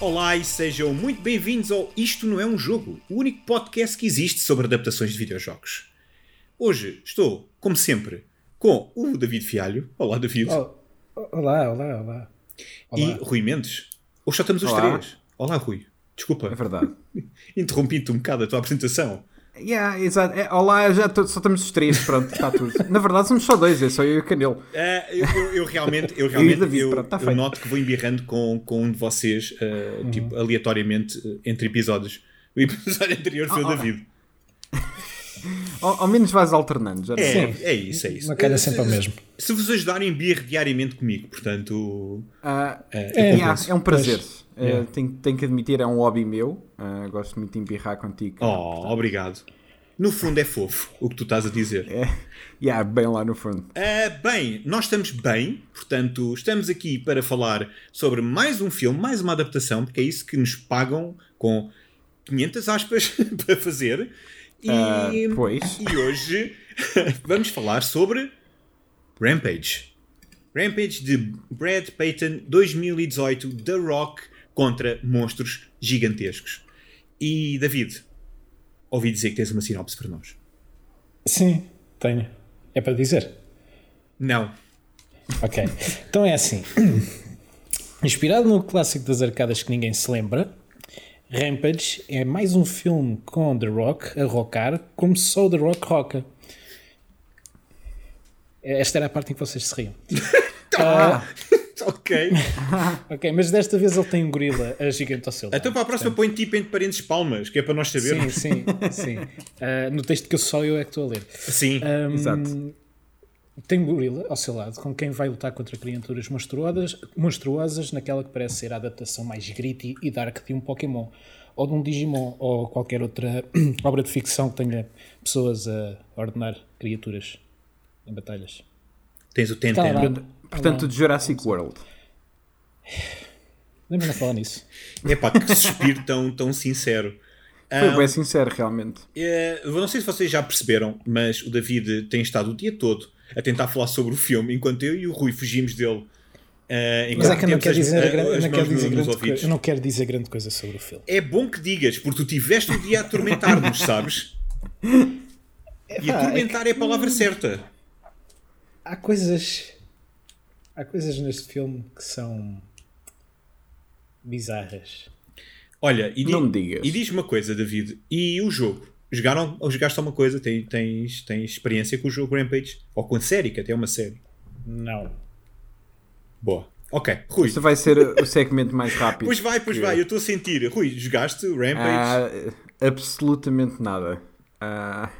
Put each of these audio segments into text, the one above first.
Olá e sejam muito bem-vindos ao Isto Não É Um Jogo, o único podcast que existe sobre adaptações de videojogos. Hoje estou, como sempre, com o David Fialho. Olá, David. Oh, olá, olá, olá. E Rui Mendes. Hoje só estamos os Olá. três. Olá, Rui. Desculpa, É verdade. interrompi-te um bocado a tua apresentação. Yeah, exato. É, olá, já tô- só estamos os três, pronto, está tudo. Na verdade, somos só dois, é só eu e o Canelo. Ah, eu, eu- eu realmente, eu, realmente David, eu, pronto, tá eu noto que vou embirrando com, com um de vocês, ah, tipo, aleatoriamente, ah, entre episódios. O episódio anterior foi o Oh, oh. David. Ao, ao menos vais alternando, já não É, é isso, é isso. Uma calha sempre ao mesmo. Se vos ajudarem, birre diariamente comigo, portanto. Ah, É, é, eu compenso. é um prazer. Pois. Eh, Yeah. tenho, tenho que admitir, é um hobby meu. Ah, gosto muito de embirrar contigo. Oh, obrigado. No fundo é fofo o que tu estás a dizer. É, yeah, bem lá no fundo. Ah, bem, nós estamos bem, portanto, estamos aqui para falar sobre mais um filme, mais uma adaptação, porque é isso que nos pagam com 500 aspas para fazer. E, Ah, pois. e hoje vamos falar sobre Rampage. Rampage de Brad Payton 2018, The Rock contra monstros gigantescos. E David, ouvi dizer que tens uma sinopse para nós. Sim, tenho. É para dizer. Não. Ok. Então é assim. Inspirado no clássico das arcadas que ninguém se lembra, Rampage é mais um filme com The Rock a rockar como só o The Rock roca. Esta era a parte em que vocês se riam. ok. Ok, mas desta vez ele tem um gorila a gigante ao seu lado. Então para a próxima põe tipo entre parênteses palmas, que é para nós Sim, sabermos. sim, sim. Ah, no texto que eu só eu é que estou a ler. Sim. Um, Exato. Tem um gorila ao seu lado com quem vai lutar contra criaturas monstruosas, monstruosas naquela que parece ser a adaptação mais gritty e dark de um Pokémon, ou de um Digimon, ou qualquer outra obra de ficção que tenha pessoas a ordenar criaturas em batalhas. Tens o Tenten. Portanto, de Jurassic World. Lembra-me de falar nisso? É pá, que suspiro tão, tão sincero. Foi Ah, bem sincero, realmente. é, não sei se vocês já perceberam, mas o David tem estado o dia todo a tentar falar sobre o filme, enquanto eu e o Rui fugimos dele. Ah, Mas é que eu não quero dizer, eu as não mãos quero dizer no- grande coisa, eu não quero dizer grande coisa sobre o filme. É bom que digas, porque tu tiveste o dia a atormentar-nos, sabes? E atormentar é a palavra certa. há coisas há coisas neste filme que são bizarras Olha, e, di- Não me digas. e diz-me uma coisa, David. E o jogo? Jogaram ou jogaste alguma coisa? Tens, tens, tens experiência com o jogo Rampage? Ou com a série, que até é uma série? não Boa. Ok, Rui. Isto vai ser o segmento mais rápido. Pois vai, pois que- vai, eu estou a sentir. Rui, jogaste o Rampage? Ah, absolutamente nada. Ah,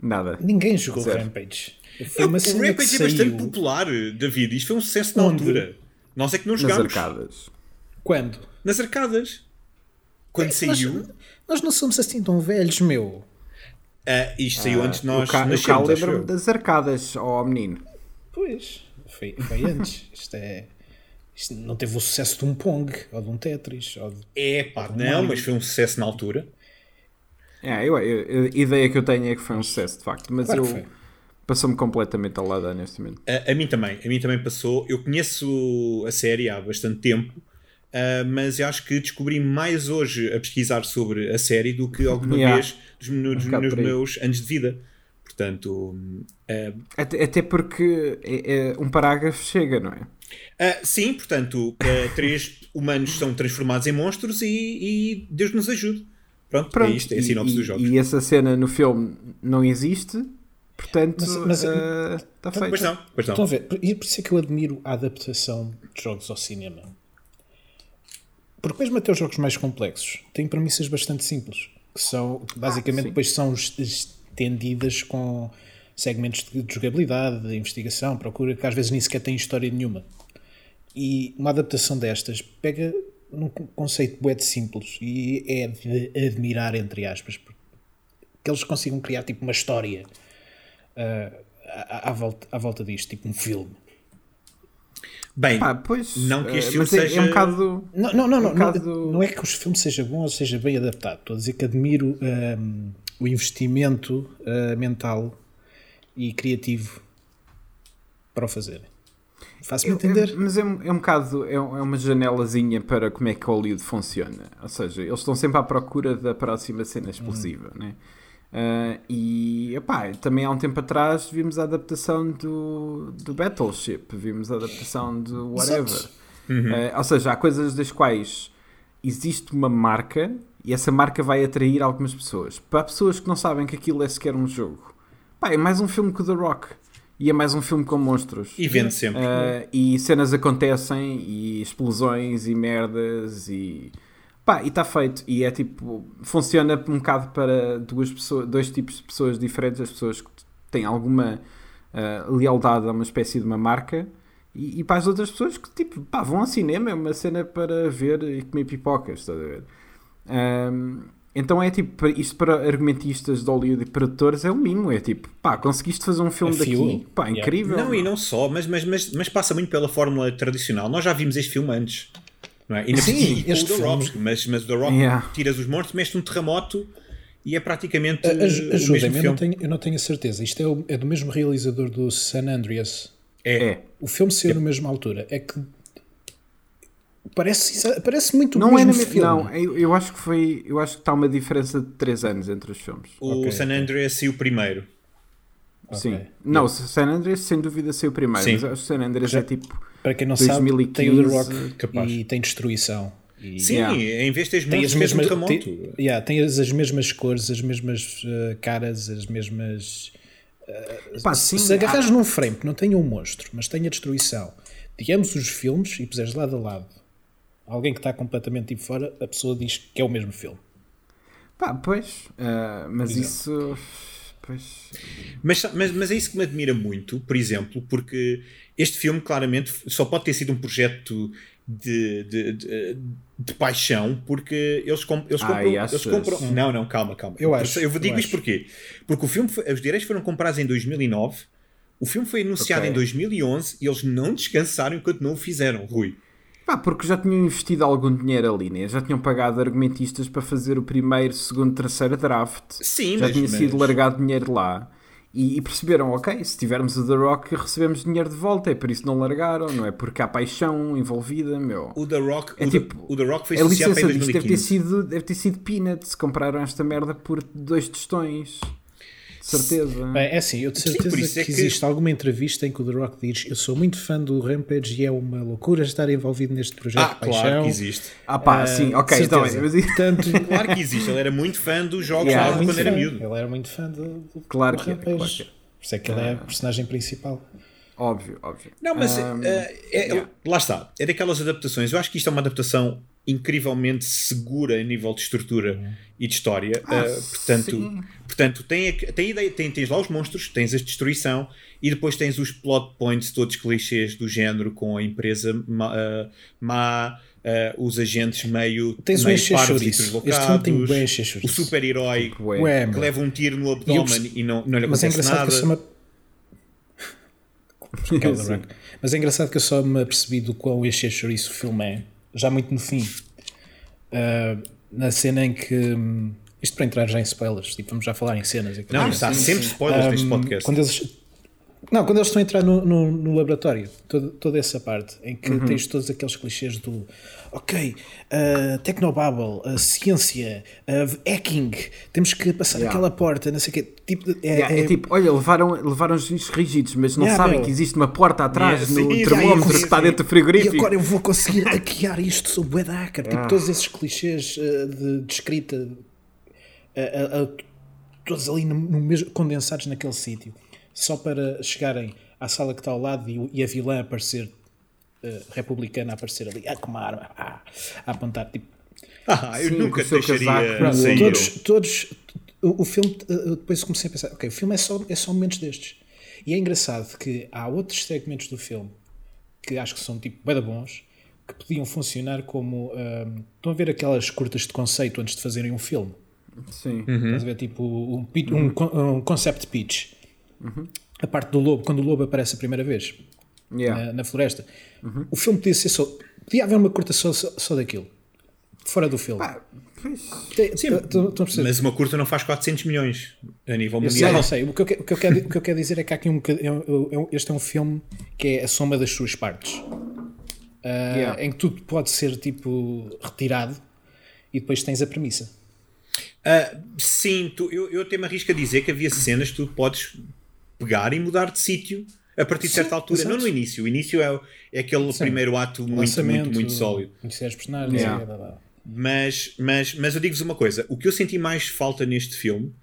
nada. ninguém jogou Zero. Rampage foi uma o cena Rampage que é bastante saiu popular, David. Isto foi um sucesso na Onde? altura. Nós é que não Nas jogámos. arcadas. quando? Nas arcadas. Quando saiu. nós, nós não somos assim tão velhos meu ah, isto saiu antes de nós o acho lembra-me das arcadas, ó menino. pois foi, foi antes isto é isto não teve o sucesso de um Pong ou de um Tetris ou de... É pá, não, mas foi um sucesso na altura. É, eu, eu- a ideia que eu tenho é que foi um sucesso, de facto. Mas Claro que eu foi. Passou-me completamente ao lado neste momento. A, a mim também, a mim também passou. Eu conheço a série há bastante tempo, ah, mas eu acho que descobri mais hoje a pesquisar sobre a série do que alguma Yeah. vez dos, nos, Um nos meus anos de vida. Portanto, ah, Até, até porque é- é- um parágrafo chega, não é? ah, sim, portanto, três humanos são transformados em monstros e, e Deus nos ajude. Pronto, Pronto, é isto, é a sinopse e, dos jogos. E essa cena no filme não existe, portanto Mas- mas- está feito. Pois não, pois não. Estão a ver? E por isso é que eu admiro a adaptação de jogos ao cinema. Porque mesmo até os jogos mais complexos têm premissas bastante simples, que são basicamente sim. depois são es- estendidas com segmentos de de jogabilidade, de investigação, procura, que às vezes nem sequer têm história nenhuma. E uma adaptação destas pega num con- conceito bué de simples e é de admirar, entre aspas, porque que eles consigam criar tipo uma história ah, à, à volta, à volta disto, tipo um filme. Bem, Pá, pois, Não que este eh, filme mas é, é seja- um bocado. Não, não, não, não, Um bocado- não, não é que o filme seja bom ou seja bem adaptado. Estou a dizer que admiro hum, o investimento ah, mental e criativo para o fazerem. Faço-me entender. É, mas é, um- é um bocado, é, um- é uma janelazinha para como é que Hollywood funciona. Ou seja, eles estão sempre à procura da próxima cena explosiva, né? Ah, e epá, também há um tempo atrás vimos a adaptação do, do Battleship, vimos a adaptação do whatever. Exato. Ah, ou seja, há coisas das quais existe uma marca e essa marca vai atrair algumas pessoas. Para pessoas que não sabem que aquilo é sequer um jogo, pá, é mais um filme com o The Rock e é mais um filme com monstros. E vende sempre. Uh, e cenas acontecem e explosões e merdas e pá, e está feito e é tipo, funciona um bocado para duas pessoas, dois tipos de pessoas diferentes, as pessoas que têm alguma uh, lealdade a uma espécie de uma marca e, e para as outras pessoas que tipo, pá, vão ao cinema, é uma cena para ver e comer pipocas, estás a ver? Um, então é tipo, isto para argumentistas de Hollywood e produtores é o mínimo, é tipo, pá, conseguiste fazer um filme fuel. daqui, pá, Yeah. incrível. Não, e não só, mas, mas, mas, mas passa muito pela fórmula tradicional. Nós já vimos este filme antes. Não é? E Sim, e este o The filme- Rock, mas, mas o The Rock Yeah. tiras os mortos, mexe um terremoto e é praticamente A- aj- o mesmo Ajudem-me, eu, não filme. tenho- eu não tenho a certeza. Isto é, o- é do mesmo realizador do San Andreas. É. É. O filme saiu na mesma altura. É que parece, parece muito Não é mesmo na me- filme. Não, eu, eu acho que foi. Eu acho que está uma diferença de 3 anos entre os filmes. O Ok, San. Andreas saiu primeiro. Sim. Ok. Não, o San Andreas sem dúvida saiu primeiro, Sim. mas o San Andreas é tipo. Para quem não sabe, 2015, tem o The Rock capaz. e tem destruição. E Sim, Yeah. em vez de teres tem as tens um mesmas, terremoto. tem, yeah, tem as, as mesmas cores, as mesmas uh, caras, as mesmas. Pá, se, sim, se agarrares num frame que não tenha um monstro, mas tenha destruição, digamos os filmes e puseres lado a lado alguém que está completamente tipo fora, a pessoa diz que é o mesmo filme. Pá, pois. ah, mas Por isso. Pois. Mas, mas, mas é isso que me admira muito, por exemplo, porque este filme claramente só pode ter sido um projeto de, de, de, de paixão, porque eles, com- eles Ai, compram. achas? eles compram não, não, calma, calma. Eu acho, Eu digo eu isto acho. porquê? Porque o filme, foi- os direitos foram comprados em 2009, o filme foi anunciado Ok. em 2011 e eles não descansaram enquanto não o fizeram, Rui. Pá, porque já tinham investido algum dinheiro ali, né? Já tinham pagado argumentistas para fazer o primeiro, segundo, terceiro draft. Sim, já mas- tinha sido mas- largado dinheiro lá. E, e perceberam, ok, se tivermos o The Rock, recebemos dinheiro de volta. É por isso que não largaram, não é porque há paixão envolvida, meu. O The Rock, É o, tipo, The, o The Rock foi a licença em disto deve ter, 2015. sido, deve ter sido peanuts. Compraram esta merda por dois tostões. Certeza. Bem, é assim, eu de Sim, certeza por isso que, é que- existe alguma entrevista em que o The Rock diz eu sou muito fã do Rampage e é uma loucura estar envolvido neste projeto Ah, de paixão. claro que existe. ah pá, Ah, sim, ok, de então, certeza. mas, Portanto, Claro que existe. Ele era muito fã dos jogos Yeah, muito quando era fã. miúdo. Ele era muito fã do, do, Claro do que é, Rampage. claro que é. Por isso é que ele é a personagem principal. óbvio, óbvio. Não, mas Ahm, eh, é- yeah. lá está. É daquelas adaptações. Eu acho que isto é uma adaptação incrivelmente segura a nível de estrutura e de história. Ah, Eh, portanto, sim. portanto tem, tem, ideia, tem, tens lá os monstros, tens a destruição e depois tens os plot points todos clichês do género com a empresa má, eh, má, eh, os agentes meio, Tens um meio encher parvos e chouriço. Este filme tem deslocados, o super-herói que leva um tiro no E eu abdômen perce- e não, não lhe Mas é acontece engraçado nada. que eu só me... Que é The Rock. Mas é engraçado que eu só me apercebi do quão encher chouriço o filme é, já muito no fim. Ah, na cena em que. hum, Isto para entrar já em spoilers, tipo, vamos já falar em cenas. Não, está sempre spoilers neste Um, podcast. Quando eles, não, quando eles estão a entrar no, no, no laboratório, toda, toda essa parte em que Uhum. tens todos aqueles clichês do ok, uh, Tecnobabble, a ciência, uh, hacking, temos que passar Yeah. aquela porta, não sei o quê. Tipo, é, Yeah, é, é- tipo, olha, levaram, levaram os rígidos, mas não Yeah, sabem meu. que existe uma porta atrás no sim, e termómetro que está dentro do E frigorífico. agora eu vou conseguir hackear isto sob o hacker. Tipo, Ah. todos esses clichês uh, de, de escrita, uh, uh, uh, todos ali no, no mesmo, condensados naquele sítio, só para chegarem à sala que está ao lado e, e a vilã aparecer, uh, republicana, aparecer ali, ah, com uma arma, ah, a apontar. Tipo, Ah, eu Sim, nunca deixaria casaco, todos, todos, o, o filme, uh, depois comecei a pensar, ok, o filme é só, é só momentos destes. E é engraçado que há outros segmentos do filme que acho que são tipo bem bons, que podiam funcionar como. um, estão a ver aquelas curtas de conceito antes de fazerem um filme? Sim. Estás a ver tipo um, um, con- um concept pitch. A parte do lobo, quando o lobo aparece a primeira vez Yeah. na, na floresta. O filme podia ser só. Podia haver uma curta só, só, só daquilo. Fora do filme. Pá, a perceber? Mas uma curta não faz 400 milhões a nível Eu sei, mundial. eu sei. O que eu, o que eu quero, o que eu quero dizer é que há aqui um bocadinho. é é um- Este é um filme que é a soma das suas partes. Uh, Yeah. Em que tudo pode ser tipo retirado e depois tens a premissa. Ah, sim, tu- eu, eu até me arrisco a dizer que havia cenas que tu podes pegar e mudar de sítio a partir de Sim, certa altura. exato. Não no início. O início é, é aquele primeiro ato muito, muito, Lançamento, muito sólido. Conhecer os personagens. Yeah. blá. Mas, mas, mas eu digo-vos uma coisa: o que eu senti mais falta neste filme,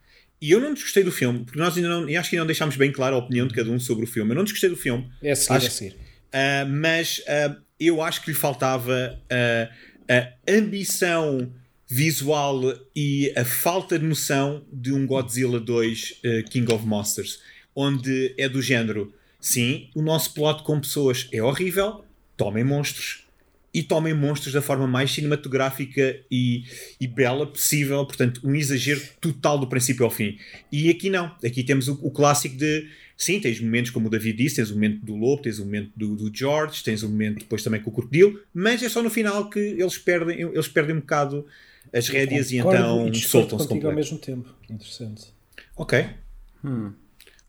e eu não desgostei do filme, porque nós ainda não, e acho que ainda não deixámos bem claro a opinião de cada um sobre o filme. Eu não desgostei do filme, É a seguir, Acho- é a seguir. ah, mas ah, eu acho que lhe faltava ah, a ambição visual e a falta de noção de um Godzilla 2 ah, King of Monsters, onde é do género: sim, o nosso plot com pessoas é horrível, tomem monstros. E tomem monstros da forma mais cinematográfica e, e bela possível, portanto, um exagero total do princípio ao fim. E aqui não, aqui temos o, o clássico de sim, tens momentos como o David disse, tens o momento do lobo, tens o momento do, do George, tens o momento depois também com o crocodilo, mas é só no final que eles perdem, eles perdem um bocado as rédeas e então soltam-se contigo ao mesmo tempo. Interessante. Ok.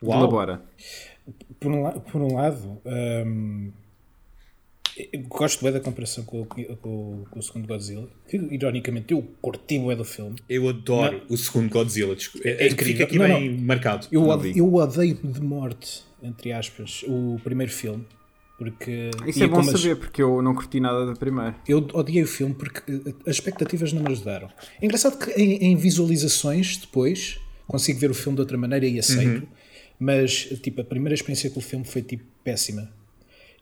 Uau. Elabora. Por um, por um lado, eu gosto bem da comparação com, o- com, com o segundo Godzilla, que ironicamente eu curti bem do filme. Eu adoro o segundo Godzilla. É, É incrível. Fica aqui Não, bem marcado. Eu, Não ode- vi. eu odeio de morte, entre aspas, o primeiro filme. Porque Isso é bom saber, porque eu não curti nada da primeira. Eu odiei o filme porque eh, as expectativas não me ajudaram. É engraçado que em, em visualizações depois consigo ver o filme de outra maneira e aceito, mas tipo, a primeira experiência com o filme foi tipo péssima.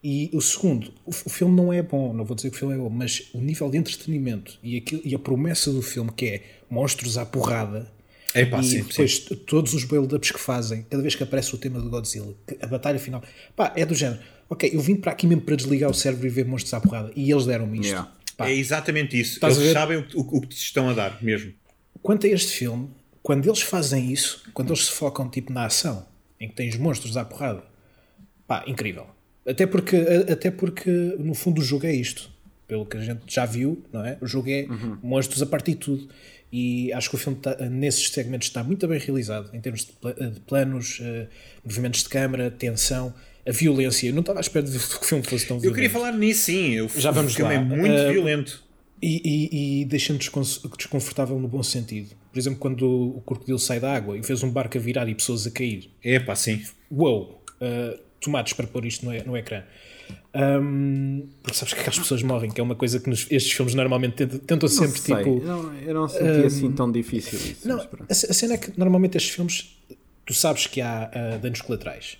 E o segundo, o, o filme não é bom, não vou dizer que o filme é bom, mas o nível de entretenimento e, aquilo, e a promessa do filme que é monstros à porrada. É pá, e sim, depois t- todos os build-ups que fazem, cada vez que aparece o tema do Godzilla, a batalha final, pá, é do género. Ok, eu vim para aqui mesmo para desligar o cérebro e ver monstros à porrada. E eles deram-me isto. Yeah. Pá, É exatamente isso. Eles sabem o, que- o, o que te estão a dar mesmo. Quanto a este filme, quando eles fazem isso, quando eles se focam tipo na ação, em que tens monstros à porrada, pá, incrível. Até porque, até porque no fundo o jogo é isto. Pelo que a gente já viu, não é? O jogo é monstros a partir de tudo. E acho que o filme tá- nesses segmentos está muito bem realizado, em termos de, pla- de planos, eh, movimentos de câmara, tensão, a violência. Eu não estava à espera de que o filme fosse tão Eu violento. queria falar nisso, sim. O, Já vamos o filme lá. é muito Ah, violento. E, e, e deixa-me descon- desconfortável no bom sentido. Por exemplo, quando o crocodilo sai da água e fez um barco a virar e pessoas a cair. É pá, sim. Uou! uh, tomates para pôr isto no, no ecrã. Um, porque sabes que aquelas pessoas morrem, que é uma coisa que nos- estes filmes normalmente tentam, sempre sei, tipo. não, eu não senti assim tão difícil isso. Não, a, a cena é que normalmente estes filmes tu sabes que há ah, danos colaterais.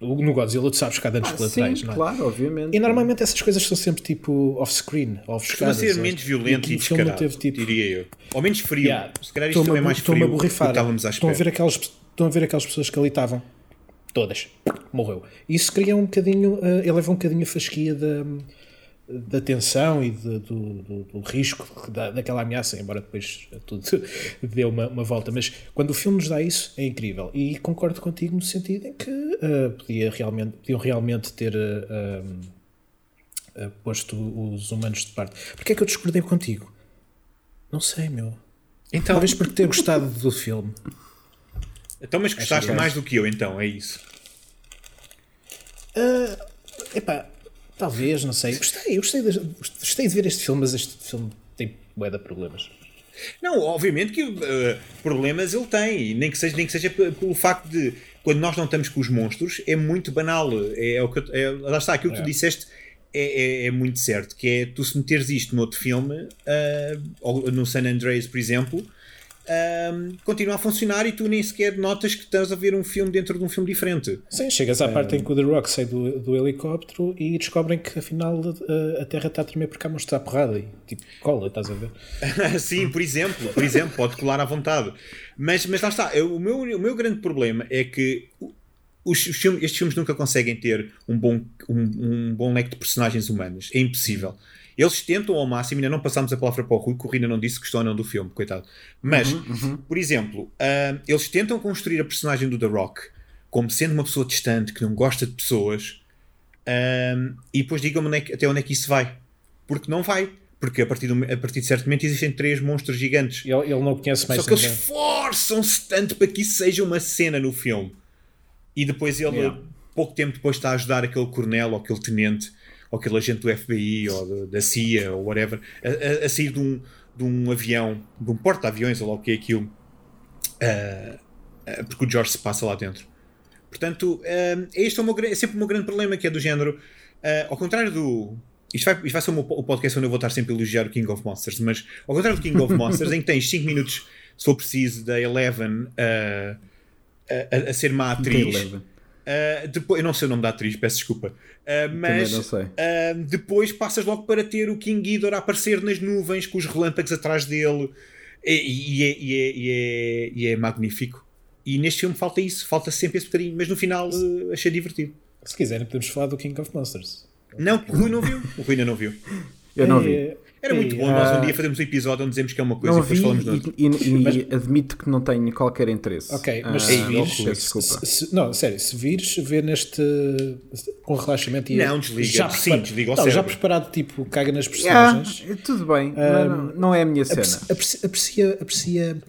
No Godzilla tu sabes que há danos Ah, colaterais, sim, não é? claro, obviamente. E normalmente essas coisas são sempre tipo off-screen, ofuscadas. ser ou- menos violento aqui e não descarado, teve, tipo, diria eu. Ou menos frio. Yeah. Se calhar isto também é mais frio a do que estávamos à Estão a, ver aquelas, estão a ver aquelas pessoas que ali estavam. Todas. Morreu. Isso cria um bocadinho, uh, eleva um bocadinho a fasquia da, da tensão e de- do, do- do risco da, daquela ameaça, embora depois tudo dê uma, uma volta. Mas quando o filme nos dá isso, é incrível. E concordo contigo no sentido em que uh, podia realmente, podiam realmente ter uh, uh, posto os humanos de parte. Porquê é que eu discordei contigo? Não sei, meu. Então, Talvez por ter gostado do filme. então, mas gostaste é. mais do que eu, então, é isso. Epá, talvez, não sei. Gostei, gostei de, gostei de ver este filme, mas este filme tem bué de problemas. Não, obviamente que uh, problemas ele tem, nem que seja, nem que seja pelo facto de quando nós não estamos com os monstros é muito banal. É, é o que é- lá está, aquilo que tu disseste é, é- é muito certo, que é tu se meteres isto noutro filme, uh, no San Andreas, por exemplo, um, continua a funcionar e tu nem sequer notas que estás a ver um filme dentro de um filme diferente. Sim, chegas à parte em que o The Rock sai do, do helicóptero e descobrem que afinal a, a Terra está a tremer porque há monstros à porrada e tipo, cola, estás a ver? Sim, por exemplo, por exemplo, pode colar à vontade. Mas, mas lá está, eu- o meu, o meu grande problema é que os, os filmes- estes filmes nunca conseguem ter um bom, um, um bom leque de personagens humanas. É impossível. Eles tentam ao máximo, ainda não passámos a palavra para o Rui, que o Rui ainda não disse que gostou ou não do filme, coitado. Mas, por exemplo, ah, eles tentam construir a personagem do The Rock como sendo uma pessoa distante, que não gosta de pessoas, ah, e depois digam-me onde é que- até onde é que isso vai. Porque não vai. Porque a partir, do, a partir de certo momento existem três monstros gigantes. Ele, ele não conhece mais Só que eles ninguém. esforçam-se tanto para que isso seja uma cena no filme. E depois ele Yeah. pouco tempo depois está a ajudar aquele coronel ou aquele tenente ou aquele agente do FBI ou da, da CIA ou whatever a, a, a sair de um, de um avião, de um porta-aviões ou lá o que é aquilo, uh, uh, porque o George se passa lá dentro. Portanto, uh, este é, meu, é sempre o meu grande problema, que é do género, ao contrário do. Isto vai, isto vai ser o, meu, o podcast onde eu vou estar sempre a elogiar o King of Monsters, mas ao contrário do King of Monsters, em que tens 5 minutos, se for preciso, da Eleven a, a, a ser má atriz. Uh, depois, eu não sei o nome da atriz, peço desculpa. Uh, mas uh, depois passas logo para ter o King Ghidorah a aparecer nas nuvens com os relâmpagos atrás dele e, e, é, e, é, e, é, e é, magnífico. E neste filme falta isso, falta sempre esse bocadinho, mas no final achei divertido. Se quiserem, podemos falar do King of Monsters. Não, o Rui não viu. O Rui ainda não viu. Eu não vi. Era muito bom nós um dia fazermos um episódio onde dizemos que é uma coisa não e depois vi, falamos de outra. E, e, mas... e, admito que não tenho qualquer interesse. Ok, mas se ah, vires. Se, se, não, sério, se vires, vê neste. com relaxamento e. Não, desliga. Já Sim, desliga não, já preparado, tipo, caga nas personagens. Yeah, tudo bem, um, não, não, é a minha cena. Aprecia, aprecia, aprecia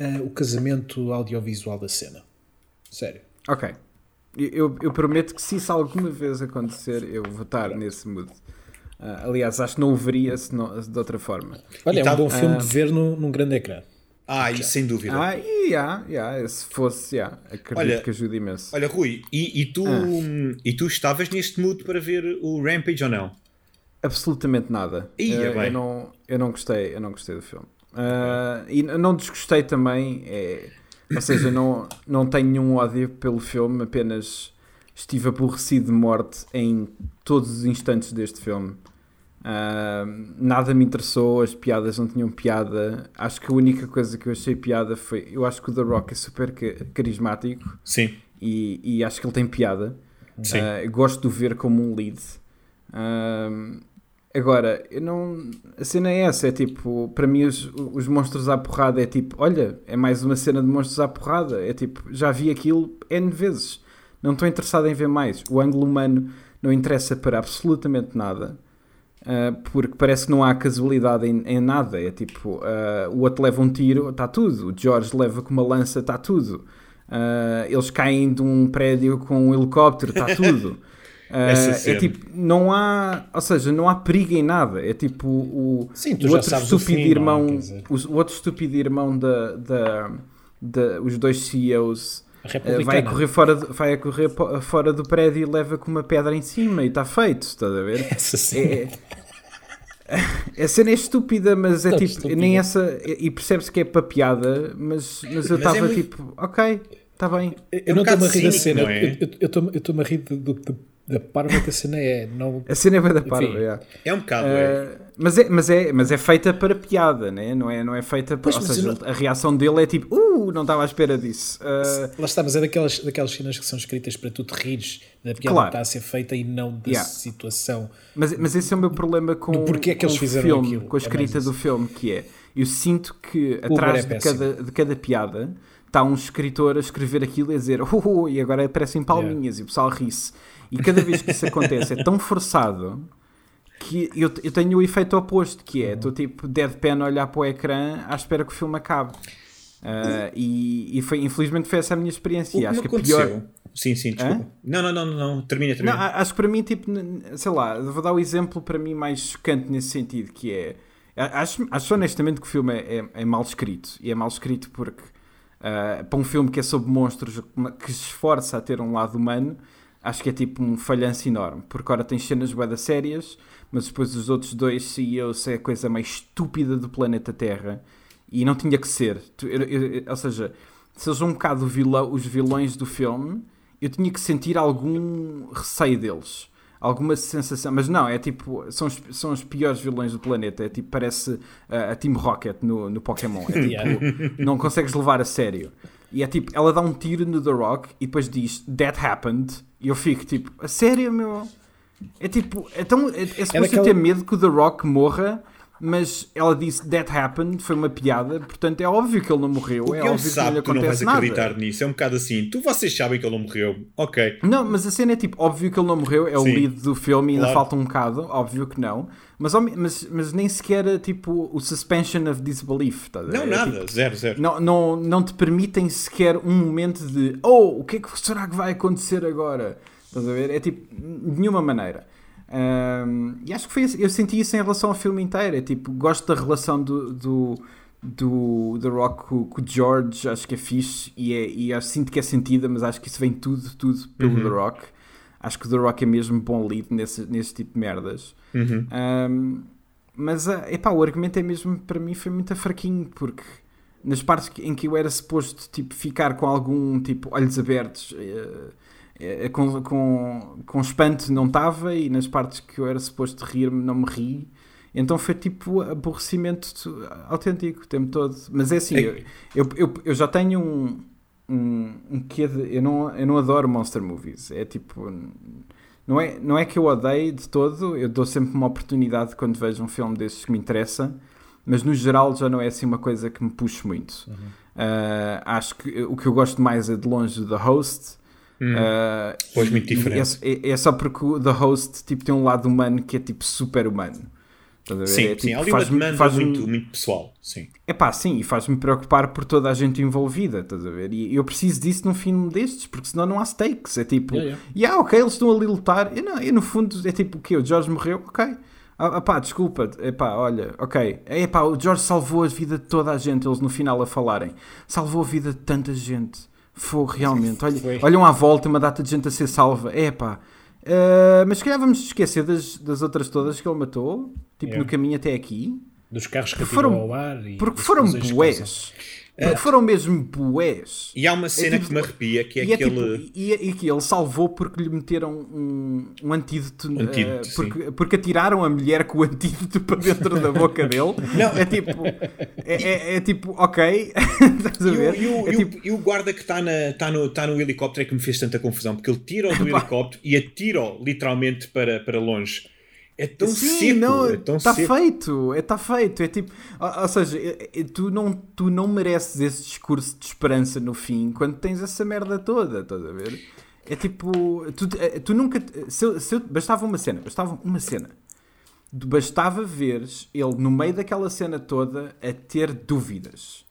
uh, o casamento audiovisual da cena. Sério. Ok. Eu, eu prometo que se isso alguma vez acontecer, eu vou estar nesse mood. Uh, aliás, acho que não o veria se não, de outra forma. Olha, é um bom filme uh, de ver no, num grande ecrã. Ah, isso sem dúvida. Ah, yeah, yeah, se fosse, yeah, acredito olha, que ajuda imenso. Olha, Rui, e, e tu, ah. e tu estavas neste mood para ver o Rampage ou não? Absolutamente nada. Ia, uh, eu, não, eu não gostei, eu não gostei do filme. Uh, e não desgostei também, é, ou seja, não, não tenho nenhum ódio pelo filme, apenas estive aborrecido de morte em todos os instantes deste filme. Uh, nada me interessou, as piadas não tinham piada. Acho que a única coisa que eu achei piada foi. Eu acho que o The Rock é super carismático. Sim. E, e acho que ele tem piada. Sim. Uh, gosto de o ver como um lead. Uh, agora, eu não. A cena é essa: é tipo, para mim, os, os monstros à porrada é tipo, olha, é mais uma cena de monstros à porrada. É tipo, já vi aquilo N vezes. Não estou interessado em ver mais. O ângulo humano não interessa para absolutamente nada. Uh, porque parece que não há casualidade em, em nada. É tipo, uh, o outro leva um tiro, está tudo. O George leva com uma lança, está tudo. Uh, eles caem de um prédio com um helicóptero, está tudo. é tipo, não há, ou seja, não há perigo em nada. É tipo o, Sim, o outro estúpido fim, irmão, o, o, outro estúpido irmão da, da, da os dois CEOs Uh, vai correr, fora, vai correr fora do prédio e leva com uma pedra em cima e está feito, estás a ver? É, a cena é estúpida, mas é Não, tipo, estúpida. nem essa. E percebe-se que é para piada, mas, mas eu estava é muito... tipo, ok, está bem. Eu, eu é não estou-me a rir da cena, é? eu estou-me a rir do, do, da parva que a cena é. Não... A cena é bem da parva, é. é um bocado, uh, é. Mas é, mas, é, mas é feita para piada, né? não, é, não é feita para. Pois, ou seja, não... a reação dele é tipo, uh, não estava à espera disso. Uh... Lá está, mas é daquelas, daquelas cenas que são escritas para tu te rires da piada claro. que está a ser feita e não da yeah. situação. Mas, mas esse é o meu problema com, porquê é que eles fizeram filme, aquilo. com a é escrita é do filme, que é eu sinto que atrás é de, cada, de cada piada está um escritor a escrever aquilo e a dizer, uh, e agora aparecem palminhas yeah. e o pessoal ri-se. E cada vez que isso acontece é tão forçado que eu, eu tenho o efeito oposto, que é, estou tipo deadpan a olhar para o ecrã à espera que o filme acabe. Uh, e, e foi, infelizmente foi essa a minha experiência. O acho que, que pior. Sim, sim, desculpa. Não, não, não, não, termina, termina. Não, acho que para mim, tipo, sei lá, vou dar o exemplo para mim mais chocante nesse sentido, que é. Acho, acho honestamente que o filme é, é, é mal escrito. E é mal escrito porque, uh, para um filme que é sobre monstros, que se esforça a ter um lado humano, acho que é tipo um falhanço enorme. Porque, ora, tem cenas bué sérias mas depois os outros dois CEOs é a coisa mais estúpida do planeta Terra e não tinha que ser. ou seja, se eles são um bocado vilão, os vilões do filme, eu tinha que sentir algum receio deles. Alguma sensação, mas não, é tipo, são os, são os piores vilões do planeta. É tipo, parece uh, a Team Rocket no, no Pokémon. É tipo, não consegues levar a sério. E é tipo, ela dá um tiro no The Rock e depois diz That happened. E eu fico tipo, a sério, meu? É tipo, é, tão, é, é suposto é daquela... ter medo que o The Rock morra, mas ela disse that happened, foi uma piada, portanto é óbvio que ele não morreu. Porque é ele óbvio sabe que, que não vais acreditar nada. nisso. É um bocado assim, tu vocês sabem que ele não morreu, ok. Não, mas a cena é tipo, óbvio que ele não morreu, é Sim. o lead do filme e ainda claro. falta um bocado, óbvio que não. Mas, mas, mas nem sequer tipo o suspension of disbelief. Tá? Não, é, nada, tipo, zero, zero. Não, não, não te permitem sequer um momento de oh, o que é que será que vai acontecer agora? Estás a ver? É tipo, de nenhuma maneira. Um, e acho que foi eu senti isso em relação ao filme inteiro. É tipo, gosto da relação do, do, do The Rock com, com o George, acho que é fixe e, é, e sinto que é sentida, mas acho que isso vem tudo, tudo pelo Uhum. The Rock. Acho que o The Rock é mesmo bom lead nesse, nesse tipo de merdas. Uhum. Um, mas ah, epá, o argumento é mesmo, para mim, foi muito fraquinho, porque nas partes em que eu era suposto tipo, ficar com algum tipo olhos abertos, eh, com, com, com espanto não estava, e nas partes que eu era suposto rir-me, não me ri. Então foi tipo aborrecimento autêntico o tempo todo. Mas é assim, É- eu, eu, eu, eu já tenho um, um, um quê de. Eu não, eu não adoro monster movies. É tipo. Não é, não é que eu odeie de todo, eu dou sempre uma oportunidade quando vejo um filme desses que me interessa, mas no geral já não é assim uma coisa que me puxe muito. Uh, acho que o que eu gosto mais é de longe do The Host. Uh, Pois, muito diferente. É, é só porque o The Host tipo, tem um lado humano que é tipo super humano. Sim, É, sim, tipo, há ali uma faz-me- demanda faz-me- muito, muito pessoal. Sim. é pá, sim, e faz-me preocupar por toda a gente envolvida, estás a ver? E eu preciso disso num filme destes, porque senão não há stakes. É tipo, Yeah, yeah. yeah, ok, eles estão ali a lutar. E, não, e no fundo é tipo, o quê? O George morreu? Ok. Ah, ah, pá, desculpa, é pá, olha, ok. É pá, o George salvou a vida de toda a gente, eles no final a falarem. Salvou a vida de tanta gente. Fogo, realmente. Olha, Foi. olham à volta, uma data de gente a ser salva. É pá. Ah, mas se calhar vamos esquecer das, das outras todas que ele matou, tipo Yeah. no caminho até aqui. Dos carros que Foram- ao ar e Porque foram bués. Porque foram mesmo bués. E há uma cena tipo- que me arrepia, que é, e, é aquele... tipo, e, e que ele salvou porque lhe meteram um, um antídoto, Um antídoto, eh, porque, porque atiraram a mulher com o antídoto para dentro da boca dele. Não. É tipo, é, é- é tipo, ok, estás a E ver? o, e o- É e o- tipo, e o guarda que está tá no, tá no helicóptero é que me fez tanta confusão, porque ele tira-o do helicóptero e atira-o literalmente para, para longe. É tão Sim, seco, não, é tão está seco. feito, é, está feito. É tipo, ou, ou seja, é- é- tu, não, tu não mereces esse discurso de esperança no fim quando tens essa merda toda, estás a ver? É tipo, tu, eh, tu nunca. Se eu- se eu- bastava uma cena, bastava uma cena. Bastava veres ele no meio daquela cena toda a ter dúvidas.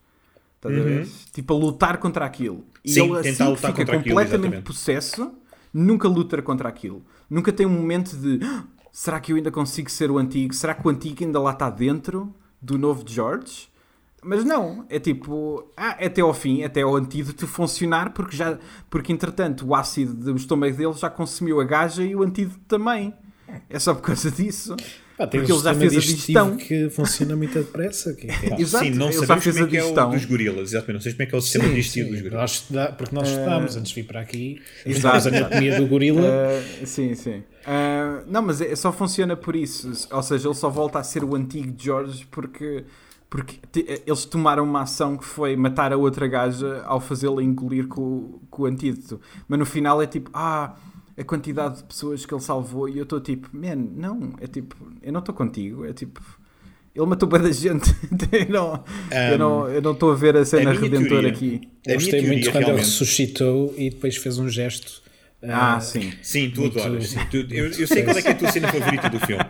Estás a ver? Tipo, a lutar contra aquilo. E Sim, ele assim que fica aquilo, completamente exatamente. possesso, nunca luta contra aquilo. Nunca tem um momento de "Ah, será que eu ainda consigo ser o antigo? Será que o antigo ainda lá está dentro do novo George? Mas não, é tipo, ah, até ao fim, até ao antídoto funcionar, porque já, porque entretanto o ácido do estômago dele já consumiu a gaja e o antídoto também. É só por causa disso. Pá, tem porque um ele já fez a digestão. que funciona muito depressa. Que, que- Exato, Sim, não ele já sabemos fez como a é que é o digestão. dos gorilas, exatamente. Não sei como é que é o sistema digestivo dos Sim, gorilas. nós estuda- porque nós estudámos antes de vir para aqui. Exato. Estudámos a anatomia do gorila. Uh, sim, sim. Uh, não, mas é- só funciona por isso. Ou seja, ele só volta a ser o antigo George porque, porque te- eles tomaram uma ação que foi matar a outra gaja ao fazê-la engolir com, com o antídoto. Mas no final é tipo, ah, a quantidade de pessoas que ele salvou. E eu estou tipo, man, não. É tipo, eu não estou contigo. É tipo. Ele matou bem da gente. eu não eu não- eu não estou a ver a cena a redentora teoria- aqui. Minha Gostei teoria, muito quando ele ressuscitou e depois fez um gesto. Ah, ah, sim. Sim, tu Muito- adoras. sim. Tu- eu, eu sei qual é que é a tua cena favorita do filme.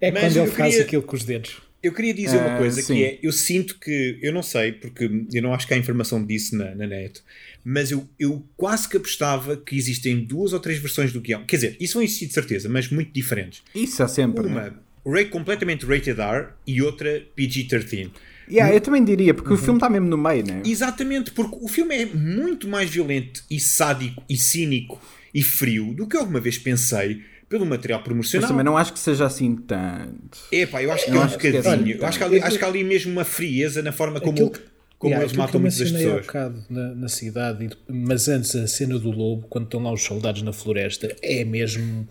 É Mas quando ele eu faz queria- aquilo com os dedos. Eu queria dizer uma Ah, coisa sim. que é, eu sinto que, eu não sei, porque eu não acho que há informação disso na, na net, mas eu, eu quase que apostava que existem duas ou três versões do guião. Quer dizer, isso vão existir de certeza, mas muito diferentes. Isso há sempre. né? Uma ra- completamente rated R e outra PG-13. Yeah, eu também diria, porque o filme está mesmo no meio, né? Exatamente, porque o filme é muito mais violento e sádico e cínico e frio do que alguma vez pensei pelo material Mas promocional. também não acho que seja assim tanto. Epá, eu acho que Não é um acho que é bocadinho. assim, eu acho que, ali, acho que há ali mesmo uma frieza na forma como, Aquilo como Yeah, eles matam muitas pessoas. bocado na, na cidade, de- mas antes a cena do lobo, quando estão lá os soldados na floresta, é mesmo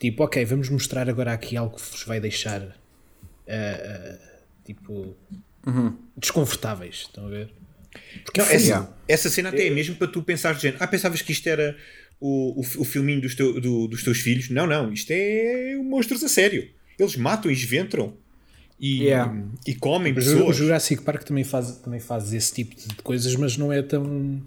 tipo, ok, vamos mostrar agora aqui algo que vos vai deixar ah, ah, tipo desconfortáveis. Estão a ver? Porque Não, foi- essa, essa cena até é mesmo para tu pensar de género. Ah, pensavas que isto era o, o, o filminho dos, teu- do- dos teus filhos? Não, não. Isto é monstros a sério. Eles matam e esventram. E, Yeah. e comem o Ju- o pessoas. Jurassic Park também faz, também faz esse tipo de coisas, mas não é tão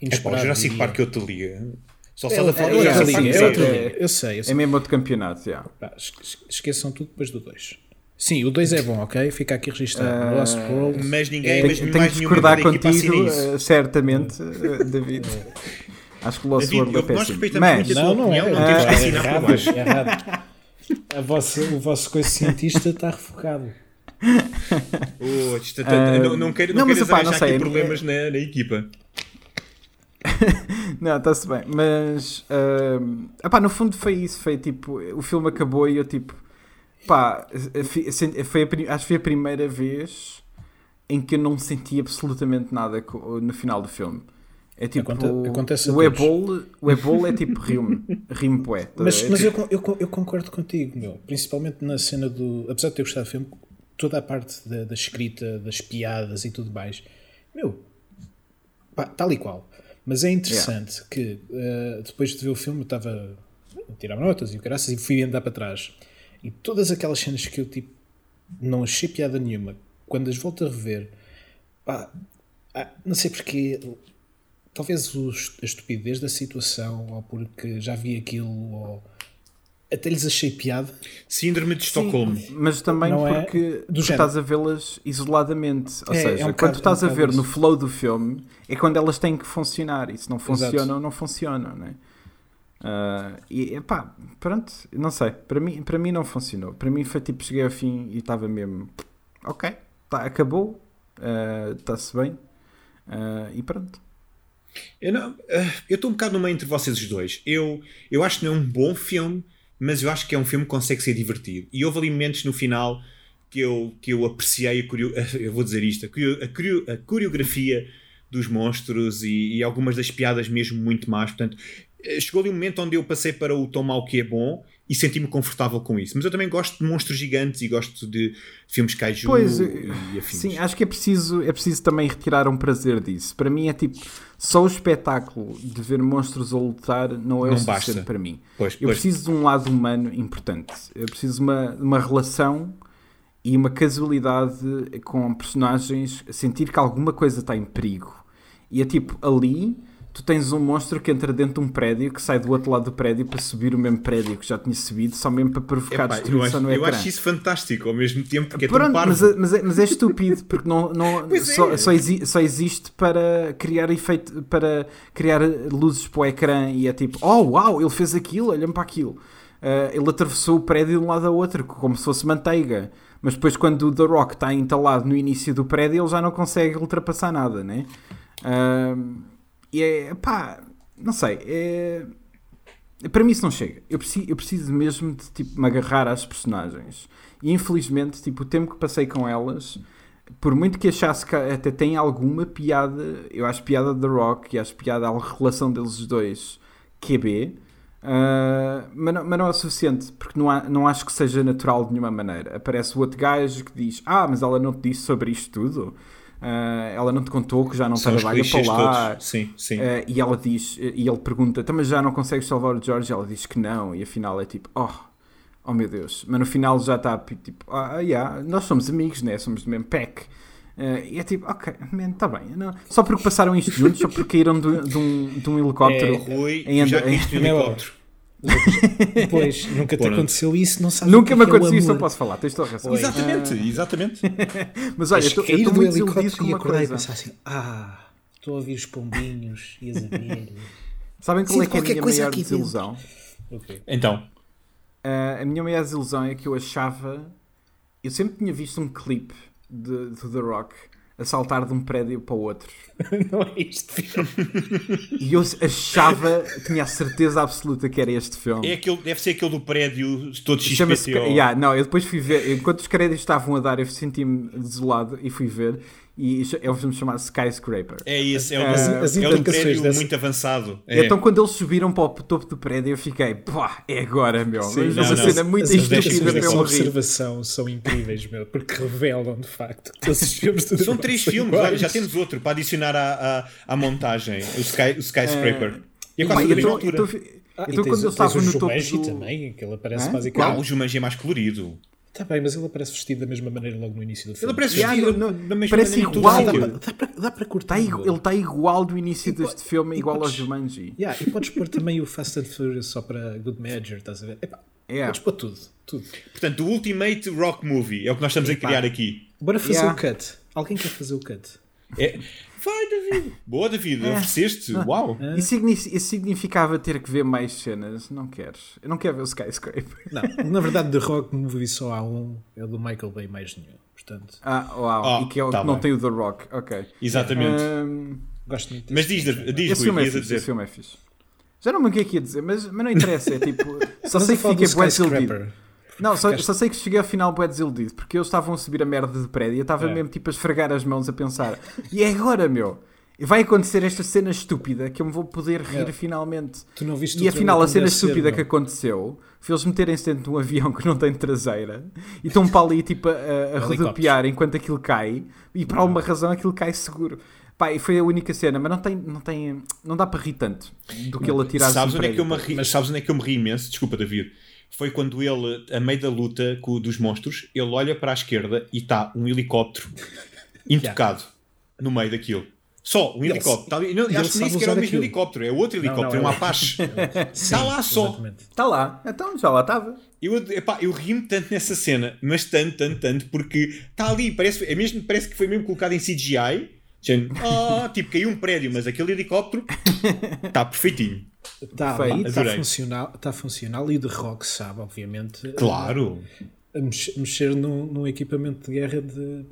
É pá, o. Jurassic. Park é outra liga. Só se É, ela é, fala é do outra Jurassic Park é. Eu sei, eu sei. É mesmo outro campeonato, já. Es- esqueçam tudo depois do 2. Sim, o 2 é bom, ok? Fica aqui registado. Lost World. Mas ninguém, Tenho, mas tenho mais discordar contigo, eh, certamente, eh, David. Acho que o Lost World é nós péssimo. respeitamos Mas, muito a Não, não é. opinião, não não temos é, que assinar por errado, baixo. é errado. A vossa, o vosso coisa cientista está refocado. Oh, não, não quero, não não, mas, não sei, aqui é- problemas na, na equipa. Não, está-se bem, mas ahm, epá, no fundo foi isso, foi tipo, o filme acabou e eu tipo, pá, foi a acho que foi a primeira vez em que eu não senti absolutamente nada no final do filme. É tipo, Aconte- acontece o todos. Ebol, o Ebol é tipo rime, rime poé. Mas, é mas tipo, eu, eu, eu concordo contigo, meu. Principalmente na cena do. Apesar de ter gostado do filme, toda a parte da, da escrita, das piadas e tudo mais. Meu, pá, tal e qual. Mas é interessante que eh, depois de ver o filme eu estava a tirar notas e o caraças e fui andar para trás. E todas aquelas cenas que eu tipo não achei piada nenhuma, quando as volto a rever, pá, ah, não sei porque talvez a estupidez da situação, ou porque já vi aquilo, ou até lhes achei piada. Síndrome de Estocolmo. Sim, mas também Não é porque do tu género. estás a vê-las isoladamente. Ou É, seja, é um quando bocado- tu estás é um a ver bocado no isso. flow do filme, é quando elas têm que funcionar. E se não funcionam, Exato. não funcionam, né? Ah, e epá, pronto, não sei. Para mim, para mim não funcionou. Para mim foi tipo, cheguei ao fim e estava mesmo, ok, tá, acabou, ah, está-se bem. Ah, e pronto. Eu estou um bocado no meio entre vocês os dois. Eu, eu acho que não é um bom filme, mas eu acho que é um filme que consegue ser divertido. E houve ali momentos no final que eu, que eu apreciei a coreo- eu vou dizer isto, a, a a coreografia dos monstros e, e algumas das piadas mesmo muito más. Portanto, eh, chegou ali um momento onde eu passei para o tom mau que é bom e senti-me confortável com isso. Mas eu também gosto de monstros gigantes e gosto de filmes kaiju Pois, e afins. Sim, acho que é preciso, é preciso também retirar um prazer disso. Para mim é tipo, só o espetáculo de ver monstros a lutar não é Não o suficiente basta. para mim. Pois, Eu pois. preciso de um lado humano importante. Eu preciso de uma, de uma relação e uma casualidade com personagens, sentir que alguma coisa está em perigo. E é tipo, ali tu tens um monstro que entra dentro de um prédio, que sai do outro lado do prédio para subir o mesmo prédio que já tinha subido, só mesmo para provocar Epá, eu, destruição no eu ecrã. acho isso fantástico ao mesmo tempo que é tão Pronto, parvo. mas, é- mas, é, mas é estúpido porque não, não, Pois é. só, só, exi- só existe para criar efeito para criar luzes para o ecrã e é tipo, oh uau, ele fez aquilo, olha-me para aquilo. Ah, ele atravessou o prédio de um lado ao outro, como se fosse manteiga. Mas depois, quando o The Rock está entalado no início do prédio, ele já não consegue ultrapassar nada, né? Ah, e é pá, não sei. É, para mim isso não chega. Eu preciso, eu preciso mesmo de tipo, me agarrar às personagens. E infelizmente, tipo, o tempo que passei com elas, por muito que achasse que até tem alguma piada, eu acho piada The Rock e acho piada a relação deles dois QB, ah, mas, não, mas não é suficiente, porque não, há, não acho que seja natural de nenhuma maneira. Aparece o outro gajo que diz: Ah, mas ela não te disse sobre isto tudo. Ah, ela não te contou que já não São trabalha para lá. todos. Sim, sim. Eh, e ela diz, e ele pergunta, "Então, mas já não consegues salvar o George? Ela diz que não, e afinal é tipo, oh, oh meu Deus, mas no final já está tipo, ah, yeah, nós somos amigos, né? Somos do mesmo pack. Eh, e é tipo, ok, man, tá bem, não. só porque passaram isto juntos, só porque caíram de, de um, de um helicóptero. É, Rui, em já no em- helicóptero. Pois, nunca te Pronto. aconteceu isso, não sabes o Nunca que me é é aconteceu isso, não posso falar, tens toda a razão. Pois. Exatamente, exatamente. Mas olha, estou estou do muito desiludido com e uma acordar e coisa. pensar assim, ah, estou a ouvir os pombinhos e as abelhas. Sabem qual é que é a minha coisa maior desilusão? Então, Uh, a minha maior desilusão é que eu achava. Eu sempre tinha visto um clipe de, de The Rock a saltar de um prédio para o outro. Não é isto. E eu achava, tinha a certeza absoluta que era este filme. é aquele, deve ser aquele do prédio todo Chama-se. XPTO. Yeah, não, eu depois fui ver, enquanto os créditos estavam a dar, eu senti-me desolado e fui ver. E é um filme chamado Skyscraper. É esse, é o, As- as é o implicações prédio dessa- muito avançado. É. Então, quando eles subiram para o topo do prédio, eu fiquei, pá, é agora, meu. Sim, Mas não, uma não. cena muito As estúpida para eu observação são incríveis, meu, porque revelam de facto os filmes São três filmes, olha, já temos outro para adicionar à, à, à montagem, o, Sky, o Skyscraper. e é quase da mesma então, altura. então, Ah, e então tens- quando eles estavam o no topo Jumanji do... também, que ele aparece basicamente. Não, o Jumanji é mais colorido. Está bem, mas ele aparece vestido da mesma maneira logo no início do Ele filme. aparece Yeah, vestido não- da mesma parece igual. Dá, para- cortar. Tá ele está igual do início E deste filme, igual podes- Jumanji. Yeah, e podes pôr também o Fast and Furious só para Good Measure, estás a ver? Epá, Yeah. Podes pôr tudo, tudo. Portanto, o Ultimate Rock Movie é o que nós estamos a criar aqui. Bora fazer Yeah. o cut. Alguém quer fazer o cut? É... Vai, David! Boa, David, É. ofereceste. Uau! Isso, signi- isso significava ter que ver mais cenas? Não queres? Eu não quero ver o Skyscraper. Não, na verdade, The Rock Movie só há um, é o do Michael Bay mais nenhum. Portanto, Ah, uau. Ah, e que é o tá que não tem o The Rock. Ok. Exatamente. Ahm, gosto muito Mas diz, filme. diz esse Rui, filme é fixe. Esse dizer. filme é fixe. Já não me o que é que ia dizer, mas, mas não interessa. É tipo. Só sei que fiquei bué desiludido. Não, só, só sei que cheguei ao final bué desiludido porque eles estavam a subir a merda de prédio e eu estava É. mesmo tipo a esfregar as mãos a pensar e é agora, meu? Vai acontecer esta cena estúpida que eu me vou poder rir É. finalmente. Tu não viste E afinal, a cena ser, estúpida meu. que aconteceu foi eles meterem-se dentro de um avião que não tem traseira e estão para ali tipo a, a rodopiar enquanto aquilo cai e por alguma razão aquilo cai seguro. Pá, e foi a única cena, mas não tem, não tem, não dá para rir tanto do que ele atirar Sabes onde, é que eu me ri, sabes onde é que eu me ri imenso? Desculpa, David. Foi quando ele, a meio da luta com dos monstros, ele olha para a esquerda e está um helicóptero intocado no meio daquilo. Só um Ele- helicóptero. Tá ali- não, ele acho que nem sequer é o mesmo aquilo. helicóptero, é outro Não, helicóptero, não, é um é- Apache. Está lá só. exatamente. Está lá, então já lá estava. Eu, epá, eu ri-me tanto nessa cena, mas tanto, tanto, tanto, porque está ali, parece, é mesmo, parece que foi mesmo colocado em CGI. Dizendo, ah, tipo, caiu um prédio, mas aquele helicóptero está perfeitinho. Está ali, está funcional, está funcional e The Rock sabe, obviamente, Claro. a mex- mexer num, num equipamento de guerra de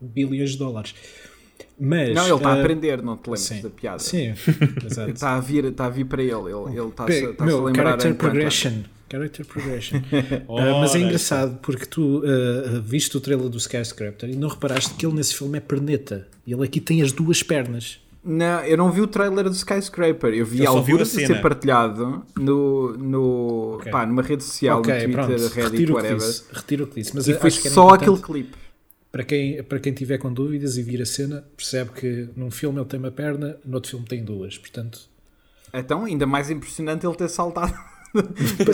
bilhões de dólares. Mas, Não, ele está a ah, aprender, não te lembras sim, da piada. Sim, exato. Está a vir, está a vir para ele, ele ele está-se Pe- está-se a meu, lembrar character enquanto- progression. Character progression. Ah, mas é engraçado porque tu ah, viste o trailer do Skyscraper e não reparaste que ele nesse filme é perneta. E ele aqui tem as duas pernas. Não, eu não vi o trailer do Skyscraper. Eu vi Eu alguns a ser partilhado no, no, Ok. pá, numa rede social, ok, no Twitter, pronto. Reddit, Retiro whatever. disse, retiro o que disse. Mas E foi só aquele clipe. Para quem, para quem tiver com dúvidas e vir a cena, percebe que num filme ele tem uma perna, no outro filme tem duas. Portanto, Então, ainda mais impressionante ele ter saltado.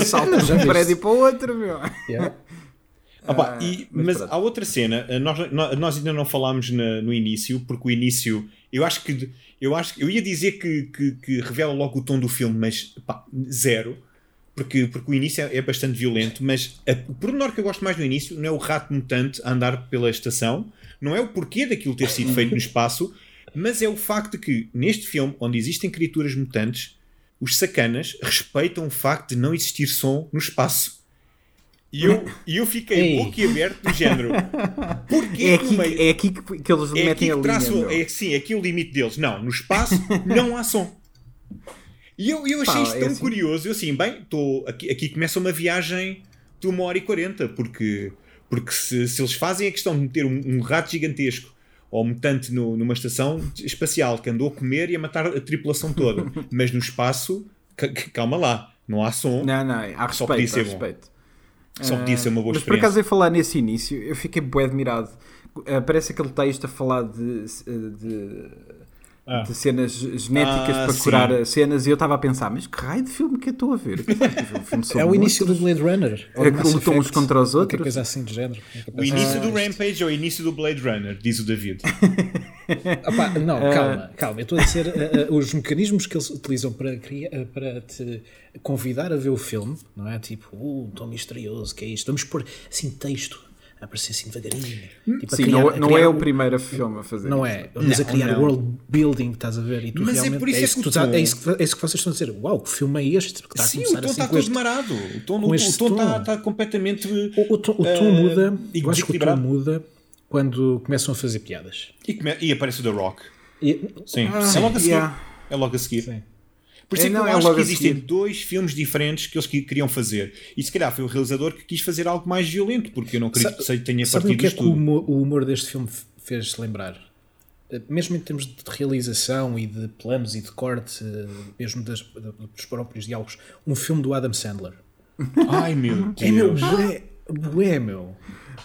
Salta Já de um prédio para o outro, meu. yeah. Ah, pá, Ah, e- mas há outra cena, eh, nós, nó- nós ainda não falámos na- no início, porque o início, eu acho que eu acho eu ia dizer que, que, que revela logo o tom do filme, mas pá, zero, porque, porque o início é, é bastante violento, mas a, o pormenor que eu gosto mais no início não é o rato mutante a andar pela estação, não é o porquê daquilo ter sido feito no espaço, mas é o facto de que neste filme, onde existem criaturas mutantes, os sacanas respeitam o facto de não existir som no espaço. E eu, eu fiquei Ei. boquiaberto do género. Porquê É aqui, meio- é aqui que, que eles é metem aqui a que linha, traço, meu. é, sim, aqui o limite deles. Não, no espaço não há som. E eu, eu achei Pá, isto é tão assim. curioso. Eu assim, bem, tô, aqui, aqui começa uma viagem de uma hora e quarenta, porque, porque se, se eles fazem a questão de meter um, um rato gigantesco ou mutante no- numa estação espacial que andou a comer e a matar a tripulação toda, mas no espaço, ca- ca- calma lá, não há som, Não, não, há Só podia respeito, há ser bom. Só podia ser uma boa Mas por experiência. acaso, em falar nesse início, eu fiquei bem admirado. Aparece aquele texto a falar de, de, Ah. de cenas genéticas Ah, para sim. curar cenas e eu estava a pensar, mas que raio de filme que eu estou a ver? É o início do? Blade Runner. É que lutam uns contra os Qualquer outros? coisa assim de género. O início do Rampage ou o início do Blade Runner, diz o David. Opa, não, Ah. calma, calma. Eu estou a dizer uh, uh, os mecanismos que eles utilizam para, criar, uh, para te convidar a ver o filme, não é? Tipo, uh, tão misterioso, que é isto? Vamos pôr assim texto a aparecer assim devagarinho. Tipo, a Sim, criar- não, a não criar é o primeiro filme a fazer Não é, mas a criar não. world building, estás a ver? E tu Mas é realmente, por isso é isso que tu tá- é, isso que, é isso que vocês estão a dizer. Uau, que filme é este? Que está a Sim, o tom assim está com todo este- marado. O tom, o tom está, tom. está completamente. O, o tom, o tom eh, muda, eu acho que o tom muda quando começam a fazer piadas. E, come- e aparece o The Rock. E- Sim. Ah, é logo a seguir. yeah. É logo a seguir. Sim. Por isso é, É, que não, eu é acho que existem seguir. dois filmes diferentes que eles que- queriam fazer. E se calhar foi o realizador que quis fazer algo mais violento, porque eu não acredito Sa- que tenha Sabe o partido que é que o tudo. humor, o humor deste filme fez lembrar? Eh, Mesmo em termos de realização e de planos e de corte, eh, mesmo das- dos próprios diálogos, um filme do Adam Sandler. Ai meu É meu, Deus. bué, bué, meu.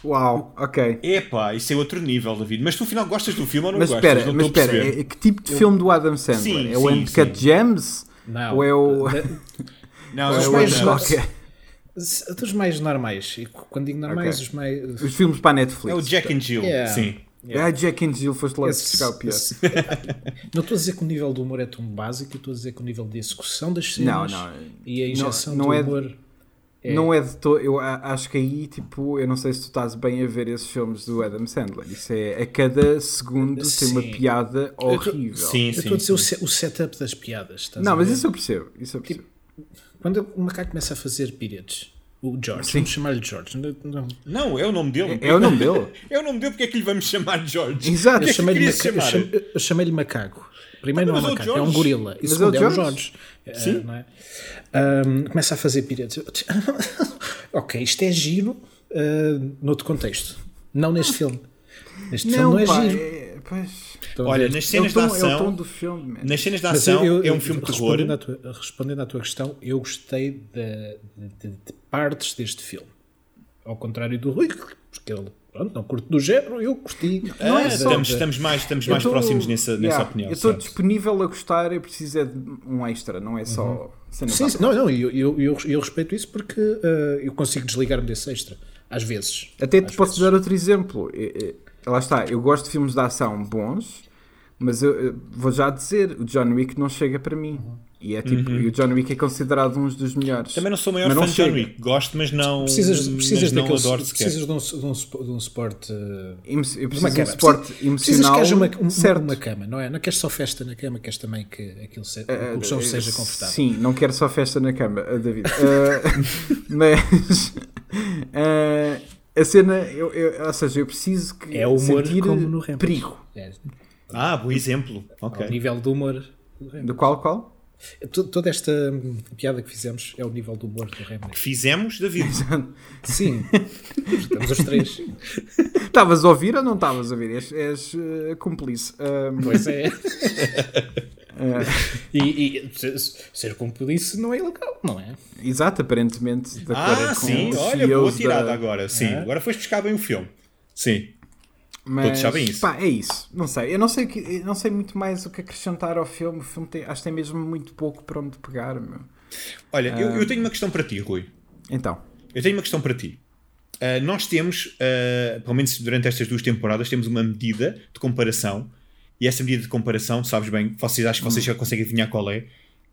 Uau, ok. Epá, isso é outro nível, David. Mas tu afinal gostas do filme ou não Mas gostas? espera, não mas espera, perceber. é- que tipo de filme do Adam Sandler? Sim, é o sim, Uncut sim. Gems? Não. Ou é o... Não, ou é é os o mais dos mais normais. E quando digo normais, Ok. os mais. Os filmes para a Netflix. É o Jack and Jill. Yeah. Sim. Ah, Jack and Jill, foste logo Esse- buscar o pior. esse- não estou a dizer que o nível do humor é tão básico, eu estou a dizer que o nível de execução das Não, cenas não. e a injeção não do é- humor É. Não é de todo. Eu acho que aí, tipo, eu não sei se tu estás bem a ver esses filmes do Adam Sandler. Isso é a cada segundo tem uma Sim. piada tô- horrível. Sim, Eu sim. estou a dizer o, sim. se- o setup das piadas. estás Não, mas isso eu percebo. Isso eu percebo. Quando o macaco começa a fazer piretes, o George, Sim. vamos chamar-lhe George. Não, não. Não, é o nome dele. É, é o nome dele. É o nome dele, porque é que lhe vamos chamar George? Exato. Eu é que chamei-lhe maca- eu chamar? cham- eu chamei-lhe macaco. Primeiro Ah, não é é o macaco, é um George. gorila. E Mas é o segundo é o. Jorge. Sim. não é? Começa a fazer piretes. ok, isto é giro ah, noutro contexto. Não neste filme. Neste filme não é pá, giro. é- pois. Olha, nas É o, cenas é tom ação, do filme, nas cenas Mas ação eu- eu- é um filme de terror. respondendo à, tua, respondendo à tua questão, eu gostei de, de- de partes deste filme. Ao contrário do Rui, porque ele pronto, não curte do género, eu curti. Não é só- estamos, estamos mais, estamos mais tô- próximos nessa, nessa yeah, opinião. Eu estou disponível a gostar, eu preciso é de um extra, não é só. cena Sim, sim, não, não, eu, eu, eu, eu respeito isso porque ah, eu consigo desligar-me desse extra. Às vezes. Até te Às posso vezes. dar outro exemplo. É- é- Lá está, eu gosto de filmes de ação bons, mas eu, eu vou já dizer, o John Wick não chega para mim. E é tipo, e o John Wick é considerado um dos melhores. Também não sou o maior Mas fã de John. Wick. Gosto, mas não, Precisas, precisas, mas não daquele, adoro sequer. precisas de, um, de, um, de um suporte. Emo- Eu uma preciso de um cama. suporte emocional. Precisas que haja uma, um- certo. uma cama, não é? Não queres só festa na cama, queres também que aquilo se, o colchão Eh, seja confortável. Sim, não quero só festa na cama, eh, David. Eh, mas eh, a cena, eu, eu- ou seja, eu preciso que É humor sentir como no Rampage. perigo. É, Ah, bom exemplo. ao Ok. nível do humor. Do qual, qual? To- Toda esta piada que fizemos é o nível do humor do Remedy. Fizemos, David. Sim, estamos os três. Estavas a ouvir ou não estavas a ouvir? És, és eh, cúmplice. Um, Pois é. e, e se- ser cúmplice não é ilegal, não é? exato, aparentemente. De acordo Ah, sim. Olha, boa tirada da- agora. Sim, É. agora foste buscar bem o filme. Sim. Mas, Todos sabem isso. Pá, é isso. Não sei. Eu não sei, que, eu não sei muito mais o que acrescentar ao filme. O filme tem, acho que tem mesmo muito pouco para onde pegar, meu. Olha, eu, Ah. eu tenho uma questão para ti, Rui. Então. Eu tenho uma questão para ti. Ah, nós temos, ah, pelo menos durante estas duas temporadas, temos uma medida de comparação. E essa medida de comparação, sabes bem, vocês acham que vocês já conseguem adivinhar qual é?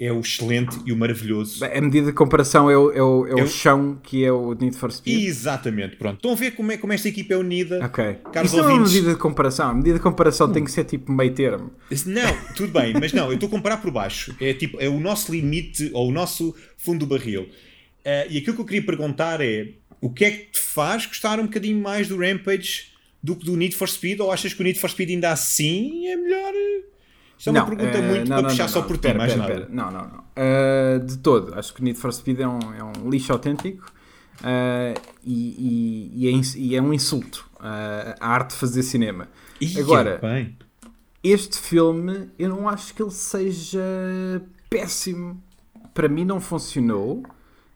É o excelente e o maravilhoso. A medida de comparação é o, é o, é o Eu- chão que é o Need for Speed. Exatamente, pronto. Estão a ver como, é, como esta equipa é unida? Ok. Caros Isso não é uma ouvintes. medida de comparação. A medida de comparação tem que ser tipo meio termo. Não, tudo bem, mas não, eu estou a comparar por baixo. É tipo, é o nosso limite ou o nosso fundo do barril. Ah, e aquilo que eu queria perguntar é: o que é que te faz gostar um bocadinho mais do Rampage do que do Need for Speed? Ou achas que o Need for Speed ainda assim é melhor? Isto é uma pergunta eh, muito não, para não, puxar não, só por ti, mais pera, nada. pera. Não, não, não. Uh, de todo. Acho que Need for Speed é um, é um lixo autêntico uh, e, e- e é, e é um insulto uh, à arte de fazer cinema. Agora, bem. este filme, eu não acho que ele seja péssimo. Para mim não funcionou.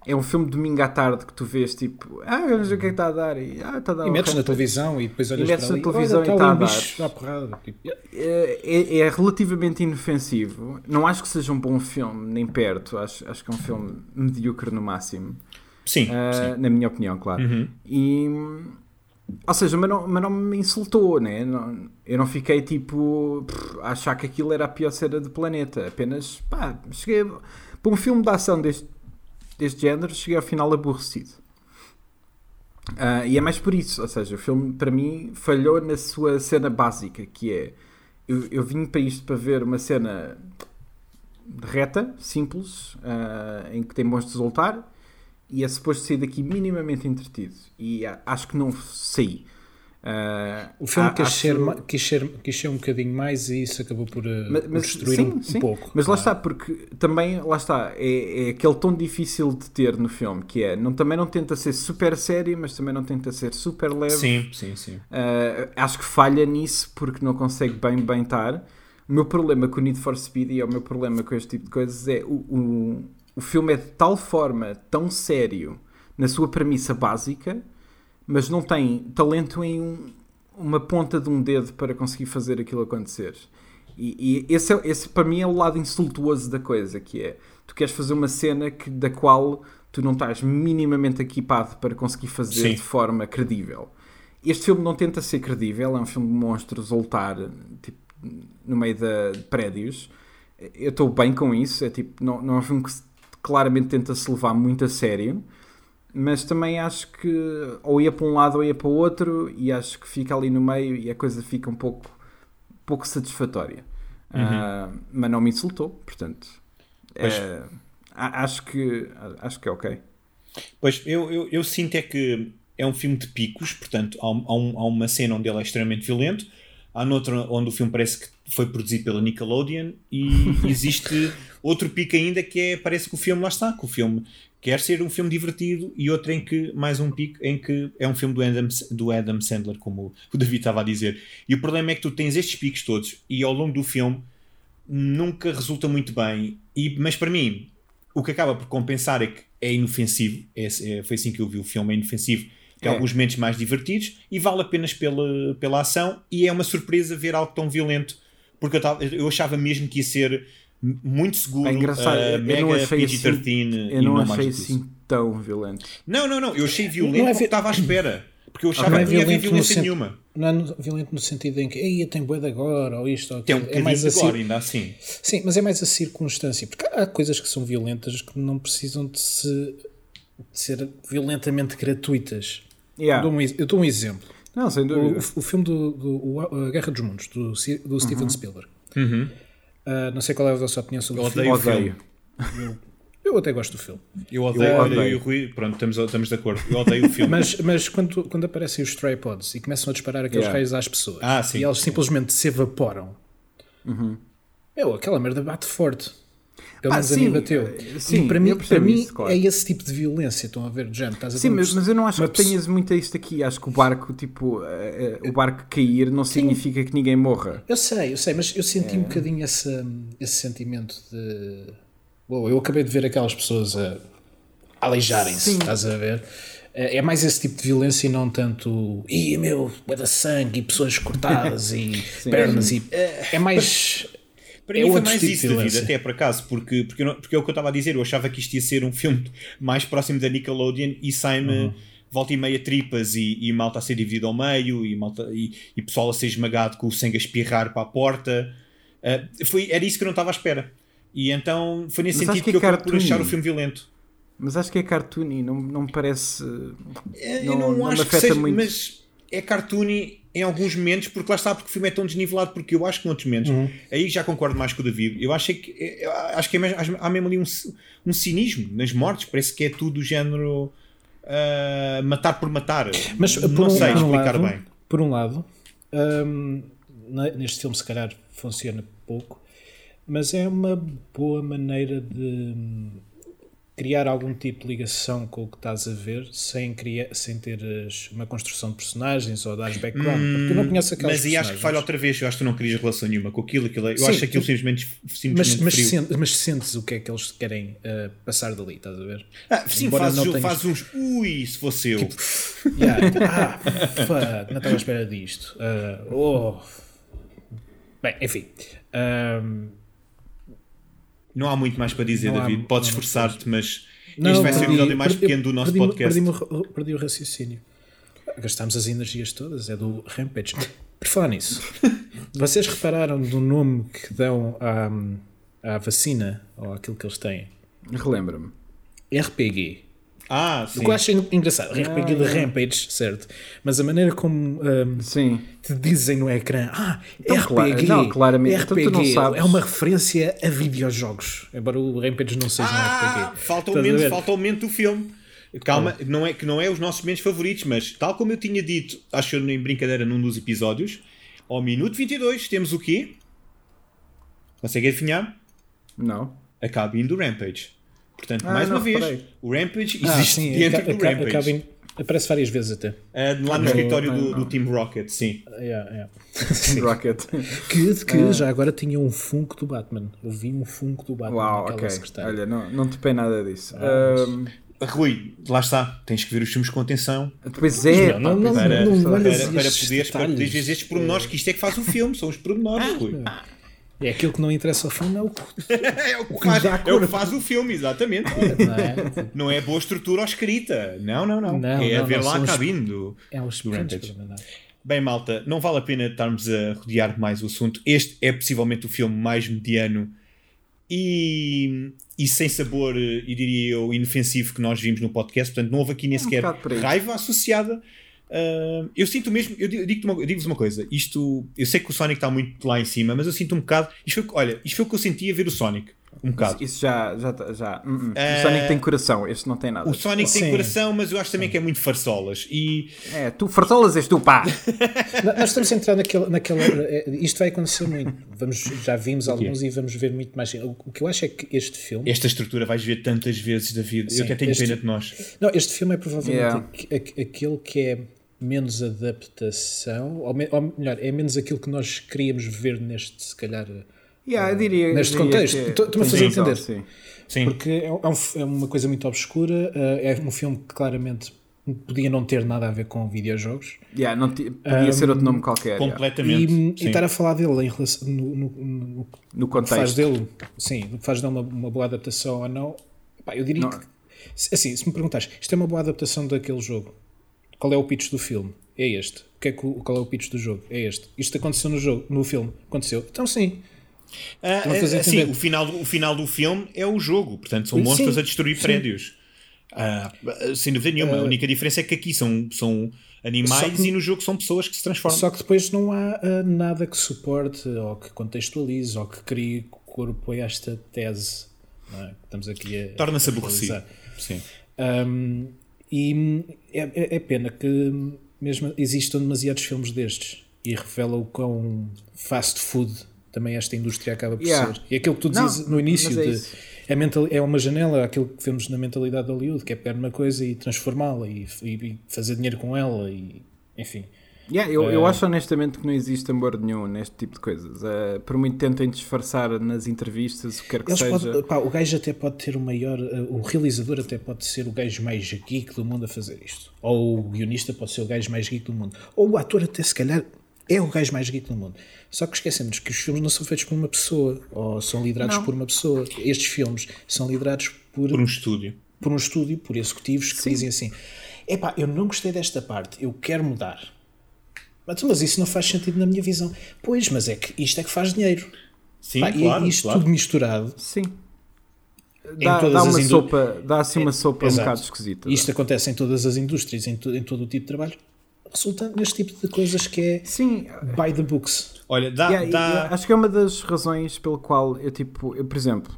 É um filme de domingo à tarde que tu vês tipo, ah, vamos ver o que é que está a dar. E, ah, está a dar E um metes na televisão e depois olhas metes para na ali, televisão olha, e está a dar. bicho porrada. Tipo, É, é- é relativamente inofensivo. Não acho que seja um bom filme, nem perto. Acho, acho que é um filme medíocre no máximo. Sim, Ah, sim. na minha opinião, claro. Uhum. E, ou seja, mas não, mas não me insultou, né? Não- eu não fiquei tipo a achar que aquilo era a pior cena do planeta. Apenas, pá, cheguei para um filme de ação deste, deste género, cheguei ao final aborrecido. Ah, e é mais por isso, ou seja, o filme para mim falhou na sua cena básica, que é eu, eu vim para isto para ver uma cena reta, simples, ah, em que tem bons de resultar e é suposto sair daqui minimamente entretido. E a- acho que não saí. Ah, o filme a- quis, acho- ser, quis, ser, quis ser um bocadinho mais e isso acabou por, uh, mas, por mas- destruir sim, um, um sim. pouco. Mas lá Ah, está, porque também, lá está, é, é aquele tom difícil de ter no filme, que é, não, também não tenta ser super sério, mas também não tenta ser super leve. Sim, sim, sim. Uh, acho que falha nisso porque não consegue bem bem estar. O meu problema com o Need for Speed e é o meu problema com este tipo de coisas é o, o, o filme é de tal forma, tão sério na sua premissa básica, mas não tem talento em um- uma ponta de um dedo para conseguir fazer aquilo acontecer. E, e esse, é, esse para mim é o lado insultuoso da coisa, que é tu queres fazer uma cena que, da qual tu não estás minimamente equipado para conseguir fazer Sim. de forma credível. Este filme não tenta ser credível, é um filme de monstros lutar tipo, no meio de, de prédios. Eu estou bem com isso, é tipo, não, não é um filme que claramente tenta se levar muito a sério. Mas também acho que ou ia para um lado ou ia para o outro e acho que fica ali no meio e a coisa fica um pouco, pouco satisfatória. Uh, mas não me insultou, portanto. É, acho, que, acho que é ok. Pois, eu, eu, eu sinto é que é um filme de picos, portanto, há, há um- há uma cena onde ele é extremamente violento, há noutra onde o filme parece que foi produzido pela Nickelodeon e existe outro pico ainda que é, parece que o filme lá está, que o filme quer ser um filme divertido e outro em que, mais um pico, em que é um filme do Adam, do Adam Sandler, como o David estava a dizer. E o problema é que tu tens estes picos todos e ao longo do filme nunca resulta muito bem. E, mas para mim, o que acaba por compensar é que é inofensivo. É, é- foi assim que eu vi o filme, é inofensivo. Tem É. alguns momentos mais divertidos e vale apenas pela, pela ação. E é uma surpresa ver algo tão violento, porque eu, tava- eu achava mesmo que ia ser muito seguro, É engraçado, uh, eu não mega achei PG-13 Eu e não mais achei assim tão violento. Não, não, não. Eu achei violento Não é vi- estava à espera. Porque eu achava Não é que não ia haver violento no violência sen- nenhuma. Não é violento no sentido em que Ei, tem de agora, ou isto, ou Tem um aquilo. é mais de assim. gore ainda assim. Sim, mas é mais a circunstância, porque há coisas que são violentas que não precisam de, se, de ser violentamente gratuitas. Yeah. Eu, dou um, eu dou um exemplo. Não, sem O, dúvida. o filme do, do- o- A Guerra dos Mundos, do, do Steven Spielberg. Ah, não sei qual é a vossa opinião sobre Eu o filme. odeio o Odeio. filme. Eu até gosto do filme. Eu odeio, Eu eu odeio. e o Rui, pronto, estamos, estamos de acordo. Eu odeio o filme. Mas, mas quando, quando aparecem os tripods e começam a disparar aqueles Yeah. raios às pessoas Ah, sim, e eles sim. simplesmente se evaporam, meu, aquela merda bate forte. Pelo Ah, menos a sim, mim bateu. sim, e para mim, para mim isso, claro. é esse tipo de violência. Estão a ver, de género, estás a Sim, mas, mas eu não acho que tenhas muito a isto aqui. Acho que o barco, tipo, eh, o barco cair não significa que ninguém morra. Eu sei, eu sei, mas eu senti um É. bocadinho esse, esse sentimento de. Uou, eu acabei de ver aquelas pessoas a aleijarem-se, Sim. estás a ver? É é mais esse tipo de violência e não tanto. Ih, meu, é da sangue e pessoas cortadas e pernas e. É mais. Para É mim foi mais tipo isso, David, violência. até por acaso, porque, porque, eu não- porque é o que eu estava a dizer, eu achava que isto ia ser um filme mais próximo da Nickelodeon e sai-me Uhum. volta e meia tripas e, e malta a ser dividido ao meio e, malta, e, e pessoal a ser esmagado com o sangue a espirrar para a porta. Ah, foi, era isso que eu não estava à espera. E então foi nesse Mas sentido que que, é eu por achar o filme violento. Mas acho que é cartoony, não, não me parece. É, Não- eu não, não me acho que afeta seja, muito. mas é cartoony em alguns momentos, porque lá está, porque o filme é tão desnivelado, porque eu acho que noutros momentos, Uhum. aí já concordo mais com o David, eu achei que eu acho que é mesmo, há mesmo ali um, um cinismo nas mortes, parece que é tudo do género ah, matar por matar. Mas por não um, sei por um explicar lado, bem. Por um lado, hum, ne- neste filme se calhar funciona pouco, mas é uma boa maneira de criar algum tipo de ligação com o que estás a ver sem, criar, sem teres uma construção de personagens ou dares background, porque tu não conheces aquelas Mas aí acho que falha outra vez, eu acho que tu não querias relação nenhuma com aquilo, aquilo eu Sim, acho aquilo mas- simplesmente, mas, simplesmente mas, frio. sentes, mas sentes o que é que eles querem uh, passar dali, estás a ver? Ah, sim, Embora fazes, não tenhas- fazes uns ui, se fosse eu. Yeah. Ah, fuck, não estava à espera disto. Ah, oh. Bem, enfim. Ahm, Não há muito mais para dizer, Não há- David. Podes há esforçar-te, mas não, este vai ser o perdi- episódio mais perdi- pequeno do nosso perdi-me- podcast. Ra- perdi o raciocínio. Gastámos as energias todas, é do Rampage. Por falar nisso, vocês repararam do nome que dão à, à vacina, ou àquilo que eles têm? Relembra-me. RPG. Ah, O sim. que eu acho engraçado, RPG de Rampage, certo? Mas a maneira como ahm, Sim. te dizem no ecrã, ah, Então, RPG, não, claramente, então RPG não sabes. é uma referência a videojogos, embora o Rampage não seja um Ah, RPG. falta o momento, falta o momento do filme. Calma, não é, que não é os nossos momentos favoritos, mas tal como eu tinha dito, acho que em brincadeira num dos episódios, ao minuto 22 temos o quê? Consegue adivinhar? Não. A cabine do Rampage. Portanto, Ah, mais não uma vez, reparei. o Rampage Ah, existe sim, dentro a, do Rampage. aparece várias vezes até. Ah, lá no Ok. escritório do, não. do Team Rocket, sim. Yeah, yeah. Sim. Rocket. Que, que já agora tinha um Funko do Batman. Eu vi um Funko do Batman Uau, naquela ok. secretária. Olha, não, não topei nada disso. Ah, Ahm, Rui, lá está, tens que ver os filmes com atenção depois é. Não, não, pá, não, pois é. para, não para, para, estes poderes, para poderes ver estes pormenores, que isto é que faz o filme, são os pormenores, Rui. É aquilo que não interessa ao filme, é o que É o que que faz, dá é o que faz o filme, exatamente. não é? Não é boa estrutura ou escrita. Não, não, não. Não, é não, ver não, lá a os- cabine do. É os Do Rampage. Bem, malta, não vale a pena estarmos a rodear mais o assunto. Este é possivelmente o filme mais mediano e, e sem sabor, eh, e diria eu, inofensivo que nós vimos no podcast. Portanto, não houve aqui nem É um sequer aí. raiva associada. Ah, eu sinto mesmo, eu digo- digo-te uma- digo-vos uma coisa, isto, eu sei que o Sonic está muito lá em cima, mas eu sinto um bocado, isto foi, olha, isto foi o que eu senti a ver o Sonic, um bocado. Isso já. já, tá- já. Eh, O Sonic tem coração, este não tem nada. O Sonic tem Sim. coração, mas eu acho também que é muito farsolas. E É, tu fartolas és tu, pá! Nós estamos a entrar naquela. naquela é, isto vai acontecer muito. Vamos, já vimos alguns e vamos ver muito mais. O, o que eu acho é que este filme. esta estrutura vais ver tantas vezes da vida. Sim, eu até tenho este- pena de nós. Não, este filme é provavelmente Yeah. aqu- aqu- aquele que é menos adaptação, ou, me- ou melhor, é menos aquilo que nós queríamos ver neste, se calhar. Yeah, eu diria, Neste diria contexto. é- Estou- estou-me a fazer entender. sim. Sim. Porque é, é um- é uma coisa muito obscura, eh, é um filme que claramente podia não ter nada a ver com videojogos. Yeah, não podia ser outro nome qualquer. yeah. Completamente. E, e sim. estar a falar dele em relação no, no, no, No o que faz contexto. dele, sim, o que faz dele uma, uma boa adaptação ou não, pá, eu diria Não. que, se- assim, se me perguntares, isto é uma boa adaptação daquele jogo, qual é o pitch do filme? É este. O que é que, qual é o pitch do jogo? É este. Isto aconteceu no jogo, no filme. Aconteceu. Então sim. Ah, ah, sim, o final, do- o final do filme é o jogo, portanto são monstros sim, a destruir sim. prédios. Ah, sem dúvida nenhuma, a única diferença é que aqui são, são animais que- e no jogo são pessoas que se transformam. Só que depois não há ah, nada que suporte ou que contextualize ou que crie corpo a esta tese. é? Estamos aqui a. Torna-se aborrecido. Sim. Um, e é, é- é pena que mesmo existam demasiados filmes destes e revela o quão fast food também esta indústria acaba por Yeah. ser. E aquilo que tu Não, dizes no início é de, é, mental, é uma janela, aquilo que vemos na mentalidade de Hollywood, que é pegar uma coisa e transformá-la e, e- e fazer dinheiro com ela e enfim. Yeah, eu, eu Eh, acho honestamente que não existe amor nenhum neste tipo de coisas. Eh, por muito tentem disfarçar nas entrevistas, o que quer que Eles seja. podem- pá, o gajo até pode ter o maior, uh, o realizador até pode ser o gajo mais geek do mundo a fazer isto. Ou o guionista pode ser o gajo mais geek do mundo. Ou o ator até se calhar é o gajo mais geek do mundo. Só que esquecemos que os filmes não são feitos por uma pessoa, ou são liderados Não. por uma pessoa. Estes filmes são liderados por, Por um estúdio. por um estúdio, por executivos que dizem assim: epá, eu não gostei desta parte, eu quero mudar. Mas, mas isso não faz sentido na minha visão. Pois, mas é que isto é que faz dinheiro. Sim, Pá, e claro. isto claro. tudo misturado Sim. Em Dá, todas dá as uma indú- sopa, dá assim uma sopa um Exato. bocado esquisita. Isto acontece em todas as indústrias, em, to- em todo o tipo de trabalho, resulta neste tipo de coisas que é Sim, by the books. Olha, dá. Yeah, dá... yeah, acho que é uma das razões pelo qual eu, tipo, eu, por exemplo,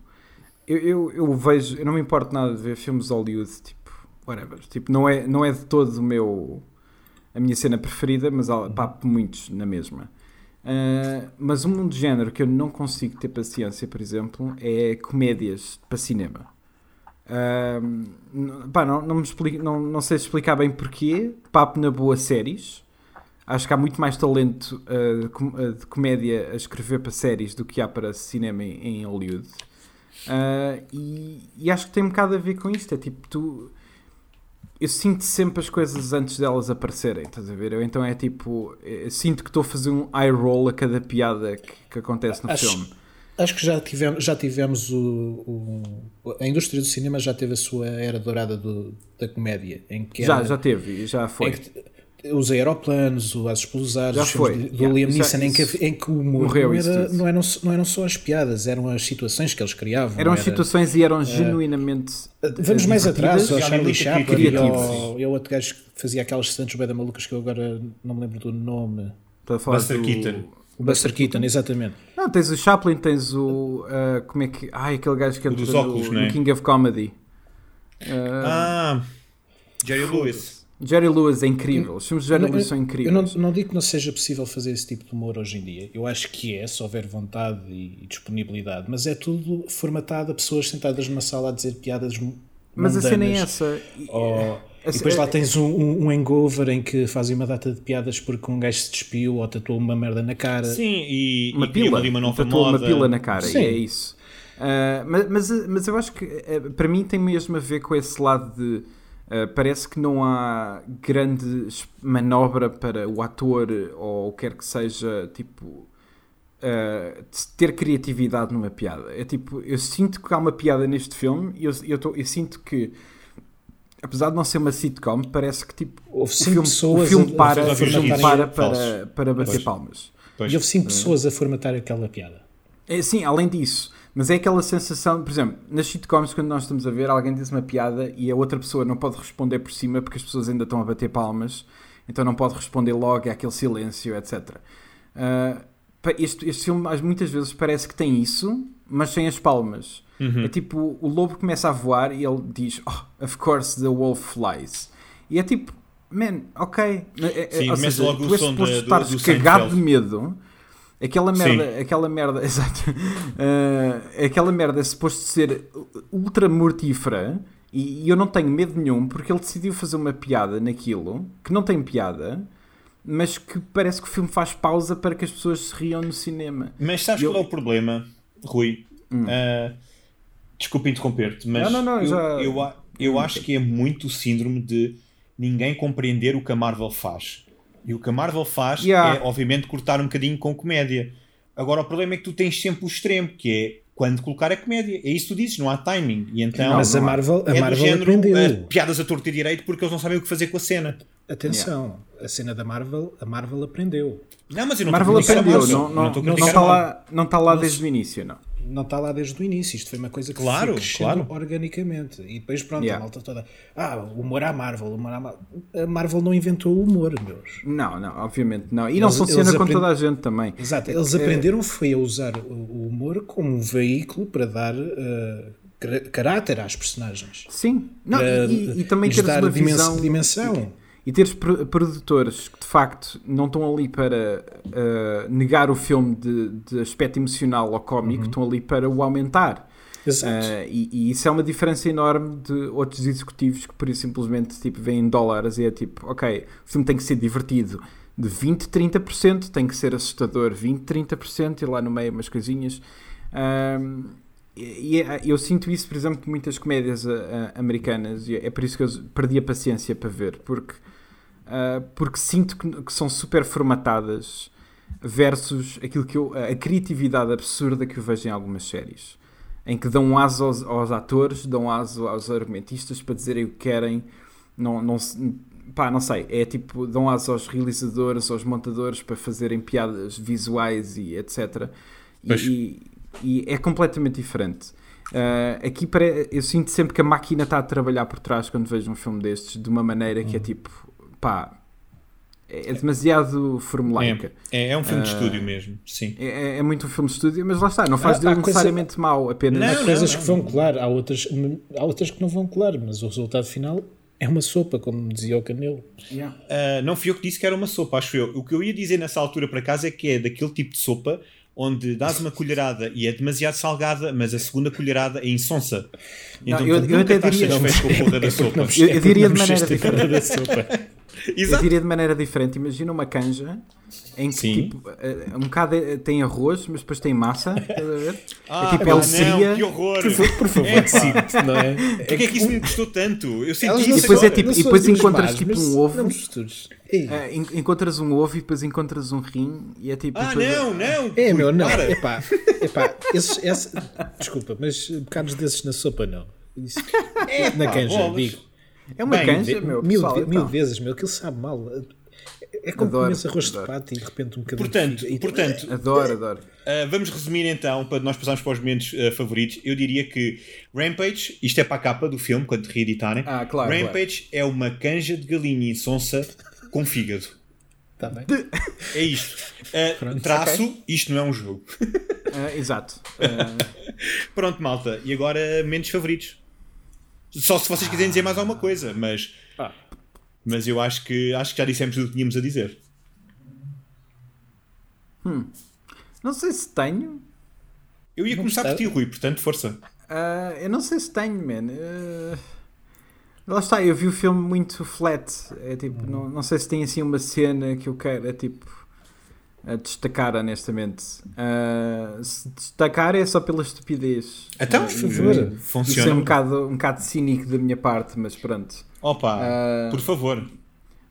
eu, eu, eu vejo, eu não me importo nada de ver filmes de Hollywood, tipo, whatever. Tipo, não é, não é de todo o meu, a minha cena preferida, mas pá, muitos na mesma. Ah, mas um de género que eu não consigo ter paciência, por exemplo, é comédias para cinema. N- pá, não, não, me explico, não, não sei explicar bem porquê. Papo na boa séries. Acho que há muito mais talento ah, de com- de comédia a escrever para séries do que há para cinema em, em Hollywood. Ah, e, e acho que tem um bocado a ver com isto. É tipo, tu. Eu sinto sempre as coisas antes delas aparecerem, estás a ver? Eu, então é tipo, sinto que estou a fazer um eye roll a cada piada que, que acontece no Acho- filme. Acho que já tivemos, já tivemos o, o- a indústria do cinema já teve a sua era dourada do- da comédia, em que Já, era- já teve, já em foi. que os aeroplanos, As Explosivos, Já os filmes do Yeah, Liam já- Neeson, em que, em que o humor morreu não, isso era, não, eram, não eram só as piadas, eram as situações que eles criavam. Eram era- situações e eram genuinamente. Vamos mais atrás, ao Charlie Chaplin, ao, e ao outro gajo que fazia aquelas estantes bem da malucas que eu agora não me lembro do nome. Para falar Buster do- Keaton. O Buster Keaton, exatamente. Não, tens o Chaplin, tens o. ah, como é que. Ai, aquele gajo que entra dos no, óculos, no é? King of Comedy. Ah, Ah, Jerry Lewis. Jerry Lewis é incrível. Os filmes de Jerry Eu- Lewis são Eu incríveis. não, não digo que não seja possível fazer esse tipo de humor hoje em dia. Eu acho que é, se houver vontade e, e disponibilidade. Mas é tudo formatado a pessoas sentadas numa sala a dizer piadas Mas a cena é mundanas. essa. E- Ou- a- e depois lá tens um, um, um hangover em que fazem uma data de piadas porque um gajo se despiu ou tatuou uma merda na cara. Sim, e, uma e pila, uma nova tatuou moda. uma pila na cara, Sim. e é isso. Ah, mas, mas, mas eu acho que eh, para mim tem mesmo a ver com esse lado de ah, parece que não há grande manobra para o ator ou o que quer que seja tipo de ter criatividade numa piada. É tipo, eu sinto que há uma piada neste filme e eu, eu, tô- eu sinto que apesar de não ser uma sitcom, parece que tipo Houve o filme, o filme a- a para, o fazer filme para para, para bater Pois. palmas. Pois. E houve cinco pessoas a formatar aquela piada. É, sim, além disso. Mas é aquela sensação, por exemplo, nas sitcoms, quando nós estamos a ver, alguém diz uma piada e a outra pessoa não pode responder por cima porque as pessoas ainda estão a bater palmas, então não pode responder logo, é aquele silêncio, etc. Uh, este, este filme muitas vezes parece que tem isso, mas sem as palmas. Uhum. É tipo, o lobo começa a voar e ele diz, oh, of course the wolf flies. E é tipo, man, ok. É, é, Sim, ou seja, logo tu és suposto do cagado de medo. Aquela merda, aquela merda, exato. Uh, aquela merda é suposto ser ultra mortífera e, e eu não tenho medo nenhum porque ele decidiu fazer uma piada naquilo que não tem piada, mas que parece que o filme faz pausa para que as pessoas se riam no cinema. Mas sabes Eu- Hum. qual é o problema, Rui? Ah, desculpa interromper-te, mas Não, não, não, eu, já- eu, a- eu acho que é muito o síndrome de ninguém compreender o que a Marvel faz. E o que a Marvel faz Yeah. é, obviamente, cortar um bocadinho com comédia. Agora, o problema é que tu tens sempre o extremo, que é quando colocar a comédia. É isso que tu dizes, não há timing. E então, Não, Mas a. Marvel, a é do Marvel género aprendeu. ah, piadas a torto e direito porque eles não sabem o que fazer com a cena. Atenção, a cena da Marvel, a Marvel aprendeu. Não, mas eu não Marvel a a aprendeu, Marvel. não, não, estou a não, está a lá, não está lá desde o início, não. Não está lá desde o início. Isto foi uma coisa que Claro, foi crescendo claro. organicamente. E depois, pronto, Yeah. a malta toda. Ah, o humor à Marvel. o humor à Mar- A Marvel não inventou o humor, meus. Não, não, obviamente não. E não Eles- funciona eles com aprend- toda a gente também. Exato. Eles É- aprenderam foi a usar o humor como um veículo para dar cara- caráter às personagens. Sim, não, Para e, e também teres dar uma dimen- visão dimensão. E teres pro- produtores que de facto não estão ali para uh, negar o filme de, de aspecto emocional ou cómico, estão ali para o aumentar. Exato. Uh, e, e isso é uma diferença enorme de outros executivos que por isso simplesmente tipo, veem dólares e é tipo, ok, o filme tem que ser divertido de 20, 30%, tem que ser assustador 20, 30% e lá no meio umas coisinhas. Um, e, e é- eu sinto isso, por exemplo, de muitas comédias ah, ah, americanas, e é por isso que eu perdi a paciência para ver, porque, ah, porque sinto que, que são super formatadas versus aquilo que eu, a criatividade absurda que eu vejo em algumas séries, em que dão aso aos, aos atores, dão aso aos argumentistas para dizerem o que querem, não, não, pá, não sei, é tipo, dão aso aos realizadores, aos montadores para fazerem piadas visuais e etc. E-. E, é completamente diferente. Ah, aqui pare- eu sinto sempre que a máquina está a trabalhar por trás quando vejo um filme destes de uma maneira que é tipo, pá, é é demasiado formulaica. É, é um filme de Ah. estúdio mesmo, sim. É, é- é muito um filme de estúdio, mas lá está, não faz Há- dele há coisa- necessariamente mau, apenas. Não, Há coisas não. que vão colar, há outras, há outras que não vão colar, mas o resultado final é uma sopa, como dizia o Canelo. Yeah. Uh, não fui eu que disse que era uma sopa, acho eu. O que eu ia dizer nessa altura para casa é que é daquele tipo de sopa onde dás uma colherada e é demasiado salgada, mas a segunda colherada é insonsa. Então eu- tu eu nunca até estás diria- satisfeito com a porra da É porque sopa. não- Eu- eu é diria não de maneira mexeste sopa. Eu Exato. diria de maneira diferente. Imagina uma canja em que Sim. tipo, eh, um bocado eh, tem arroz, mas depois tem massa. Estás a ver? Ah, é tipo, não, seria. que horror! Por, fa- por favor, É, decide, não é? Porquê é que isso me custou tanto? Eu senti não isso E depois é tipo- não e depois encontras tipo um ovo. Não eh, en- encontras um ovo e depois encontras um rim e é tipo. Ah, não, não! É, meu, não. para. Epá, epá, esses, esse- desculpa, mas bocados desses na sopa, não. Isso- na canja, digo. É uma Bem, canja, meu. mil, pessoal, mil então. vezes, meu, aquilo sabe mal. É como Adoro, começa arroz de adoro. pato e de repente um bocadinho Portanto, de figa. E- portanto Adoro, adoro. Uh, vamos resumir então, para nós passarmos para os momentos uh, favoritos. Eu diria que Rampage, isto é para a capa do filme, quando reeditarem. Ah, claro, Rampage é uma canja de galinha insonsa com fígado. Tá bem. É isto. Uh, traço, isto não é um jogo. Ah, exato. Pronto, malta. E agora, momentos favoritos. Só se vocês quiserem dizer mais alguma coisa, mas. Ah. Mas eu acho que, acho que já dissemos tudo o que tínhamos a dizer. não sei se tenho. Eu ia começar por ti, Rui, portanto, força. Ah, eu não sei se tenho, man. Ah, lá está, eu vi o filme muito flat. É tipo, não, não sei se tem assim uma cena que eu quero, é tipo, a destacar honestamente. Ah, se destacar é só pela estupidez. Então, Ah, por favor. Isso é Funciona. um bocado, um bocado cínico da minha parte, mas pronto. Opa, Ah. por favor.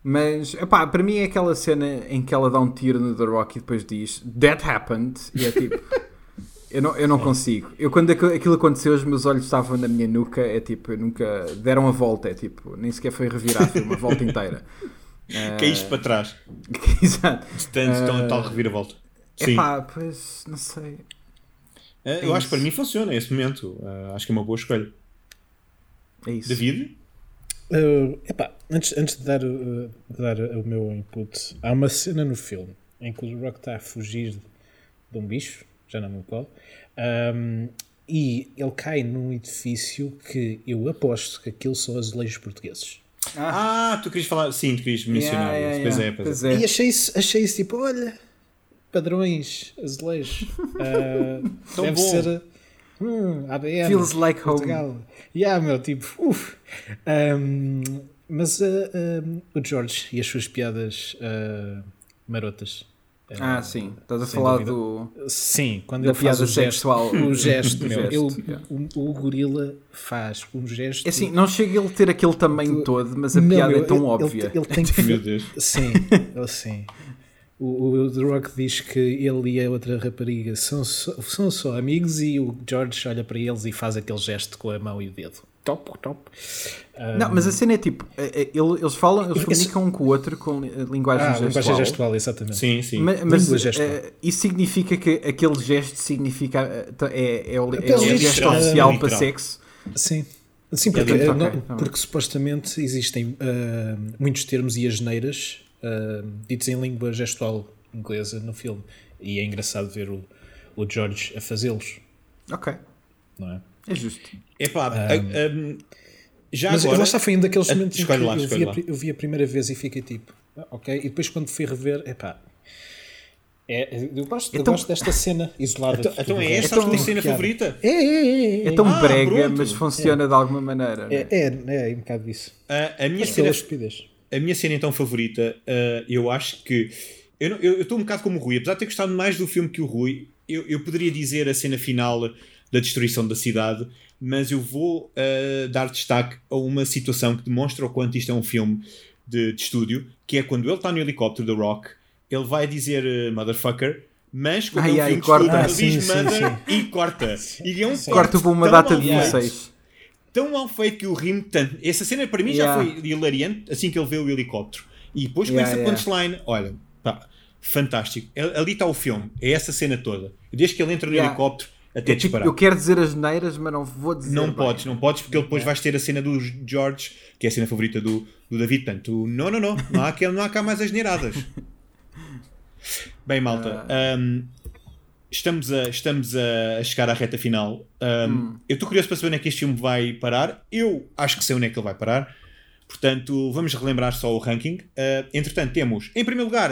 Mas, epá, para mim é aquela cena em que ela dá um tiro no The Rock e depois diz That happened. E é tipo, eu não, eu não consigo. Eu, quando aqu- aquilo aconteceu, os meus olhos estavam na minha nuca. É tipo, eu nunca. Deram a volta. É tipo, nem sequer foi revirar, foi uma volta inteira. Ah, Caíste para trás. Exato. De tanto, Ah. tão- tal reviravolta. Sim. Epá, pois, não sei. Uh, eu acho que para mim funciona esse momento. Uh, acho que é uma boa escolha. É isso. David? Uh, epá, antes, antes de dar, uh, de dar o meu input, há uma cena no filme em que o Rock está a fugir de, de um bicho, já não me qual, um, e ele cai num edifício que eu aposto que aquilo são azulejos portugueses. Ah, tu querias falar, sim, tu querias mencionar Yeah, isso. yeah, Pois yeah. é, pois Pois é. é. E achei isso, achei isso tipo, olha, padrões, azulejos. Uh, Tão deve bom. ser hum, ADN. Feels like home. Portugal. Yeah, meu, tipo, uf. Um, mas uh, um, o George e as suas piadas uh, marotas. Ah, sim. Estás a falar dúvida. do. Sim, quando Da ele faz piada o gesto, sexual. o gesto, O meu, gesto, ele- yeah. o, o gorila faz um gesto. É assim, não chega ele ter aquele tamanho todo, mas a Não, piada meu, é tão ele- óbvia. Ele, ele tem que Meu Deus. Sim, ele sim. O, o The Rock diz que ele e a outra rapariga são só, são só amigos e o George olha para eles e faz aquele gesto com a mão e o dedo. Top, top. Ah, Não, mas a cena é tipo, é- é- ele- eles falam, eles comunicam um com o outro com li- linguagem ah, gestual. linguagem gestual, exatamente. Sim, sim. Ma- Mas, Língua gestual. eh, isso significa que aquele gesto significa eh, t- é, é, o, é o gesto, oficial literal. para sexo. Sim. Sim, porque, ok, não- tá bem. porque supostamente existem ah, muitos termos e asneiras ah, ditos em língua gestual inglesa no filme. E é engraçado ver o, o George a fazê-los, Ok, não é? É justo. Epá, a- a- já Mas agora... lá está, foi um daqueles Ah, momentos em que lá, eu, vi a, eu vi a primeira vez e fiquei tipo, ah, ok, e depois quando fui rever, epá, é, eu, gosto, eu Então- gosto desta cena isolada. Então, então é esta a tua Então- cena piada. favorita? É, é, é, é, É tão Ah, brega, pronto. mas funciona de alguma maneira. né? é, é, é um bocado disso. A, a minha Mas cena a minha cena então favorita, uh, eu acho que. Eu estou um bocado como o Rui, apesar de ter gostado mais do filme que o Rui, eu, eu poderia dizer a cena final da destruição da cidade, mas eu vou uh, dar destaque a uma situação que demonstra o quanto isto é um filme de, de estúdio, que é quando ele está no helicóptero do Rock, ele vai dizer uh, motherfucker, mas quando Ai, é um ai, filme corta. estúdio, Ah, ele sim, diz sim, mother e corta. E é um Corta por uma data de vocês. tão mal feito que eu rimo tanto. Essa cena para mim Yeah. já foi hilariante assim que ele vê o helicóptero. E depois começa yeah. a punchline. Olha, pá, fantástico. Ali está o filme. É essa cena toda. Desde que ele entra no helicóptero até É tipo, disparar. eu quero dizer as neiras, mas não vou dizer. Não bem. podes, não podes, porque depois vais ter a cena do George, que é a cena favorita do, do David. Portanto, não, não, não. Não há, aquele, não há cá mais as neiradas. Bem, malta. Ah. hum, estamos a, estamos a chegar à reta final. Um, Hum. Eu estou curioso para saber onde é que este filme vai parar. Eu acho que sei onde é que ele vai parar. Portanto, vamos relembrar só o ranking. Uh, entretanto, temos, em primeiro lugar,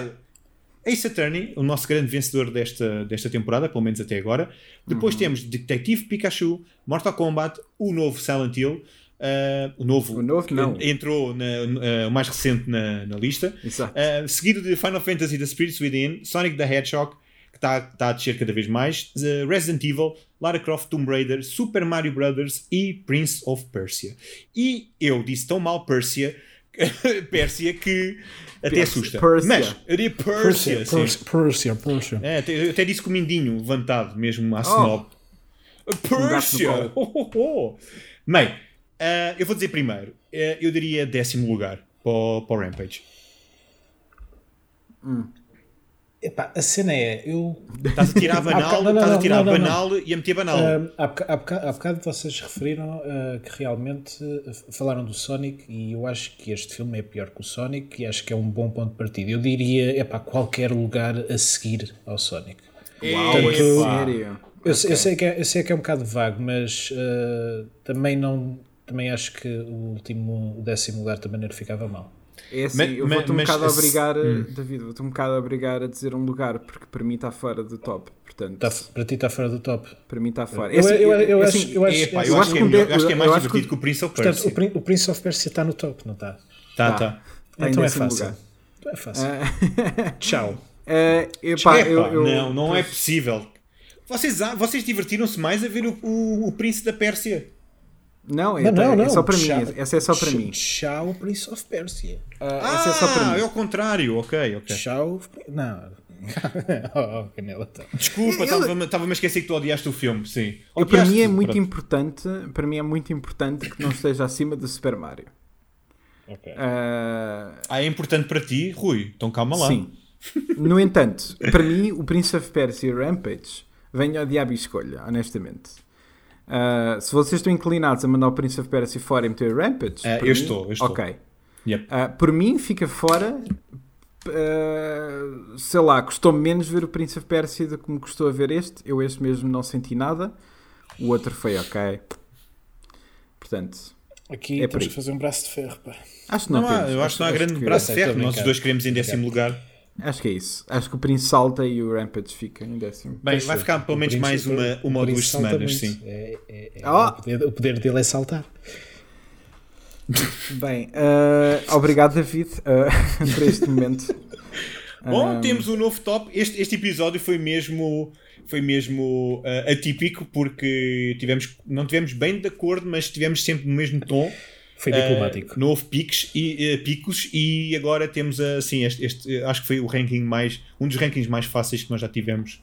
Ace Attorney, o nosso grande vencedor desta, desta temporada, pelo menos até agora. Depois temos Detective Pikachu, Mortal Kombat, o novo Silent Hill. uh, o novo, O novo, que não. entrou na- uh, o mais recente na, na lista. Uh, seguido de Final Fantasy The Spirits Within, Sonic the Hedgehog, que está tá a descer cada vez mais, uh, Resident Evil, Lara Croft Tomb Raider, Super Mario Brothers e Prince of Persia. E eu disse tão mal Persia, Pérsia que até Pérsia. assusta. Persia. Mas eu diria Persia. Persia, sim. Persia, Persia, Persia. É, até- eu até disse com o mindinho levantado, mesmo à Oh. snob. no Oh, oh, oh. Bem, uh, eu vou dizer primeiro. uh, eu daria décimo lugar para o, para o Rampage. Epá, a cena é, eu Estás a tirar banal, bocado- não, não, estás a tirar não, não, banal e a meter banal. Um, há, boca- há boca- há bocado vocês referiram uh, que realmente uh, falaram do Sonic e eu acho que este filme é pior que o Sonic e acho que é um bom ponto de partida. Eu diria, é para qualquer lugar a seguir ao Sonic. Uau, Portanto, é sério. Eu, sei- eu sei que é, eu sei que é um bocado vago, mas uh, também não. Também acho que o último, o décimo lugar também não ficava mal. É assim, Mas- eu vou-te um mas bocado a obrigar, David, vou-te um bocado a obrigar a dizer um lugar, porque para mim está fora do top. Portanto, Tá, para ti está fora do top. para mim está fora. Eu- É assim, eu- eu é acho- assim, eu acho- Epá, eu eu, acho que é, que melhor- de- acho que é mais eu acho divertido que- que o Prince of Portanto, Persia. o, Prin- o Prince of Persia está no top, não está? Tá, Tá. tá. Está em então é fácil. lugar. Então é fácil. Ah, Tchau. eh, epá, Epá, eu- eu- não, não é possível. Vocês, ah, vocês divertiram-se mais a ver o, o, o Príncipe da Pérsia. Não, é, Não, é só para mim. Essa é só para mim. Tchau, Prince of Persia. Ah, essa é só para Ah, mim. é ao contrário. Ok, ok. Tchau. Não. oh, canela. Tá. Desculpa, estava-me estava-me a esquecer que tu odiaste o filme. Sim. Eu, para mim é muito pronto. importante, para mim é muito importante que não esteja acima do Super Mario. Ok. Ah, Ah, é importante para ti, Rui. Então calma lá. sim. No entanto, para mim o Prince of Persia Rampage venha ao diabo e escolha, honestamente. Uh, se vocês estão inclinados a mandar o Prince of Persia fora e meter Rampage, Uh, por eu mim, estou, eu estou. Ok. Yep. Uh, por mim, fica fora. uh, sei lá, custou menos ver o Prince of Persia do que me custou a ver este. Eu, este mesmo, não senti nada. O outro foi ok. Portanto, Aqui É temos que fazer um braço de ferro, pá. acho que não, Não, há, temos. eu acho que não há grande que- braço de ferro. Nós os dois queremos em décimo lugar. Acho que é isso. Acho que o Prince salta e o Rampage fica em décimo. Bem, vai é, ficar pelo menos mais uma, uma ou duas semanas, muito. sim. É- é- é- Ah! o, poder, o poder dele é saltar. Bem, uh, obrigado, David, uh, por este momento. Bom, Um, temos um novo top. Este, este episódio foi mesmo, foi mesmo ah, atípico porque tivemos, não tivemos bem de acordo, mas tivemos sempre no mesmo tom. Foi Ah, diplomático. não houve piques e, eh, picos e agora temos assim este, este, eh, acho que foi o ranking mais um dos rankings mais fáceis que nós já tivemos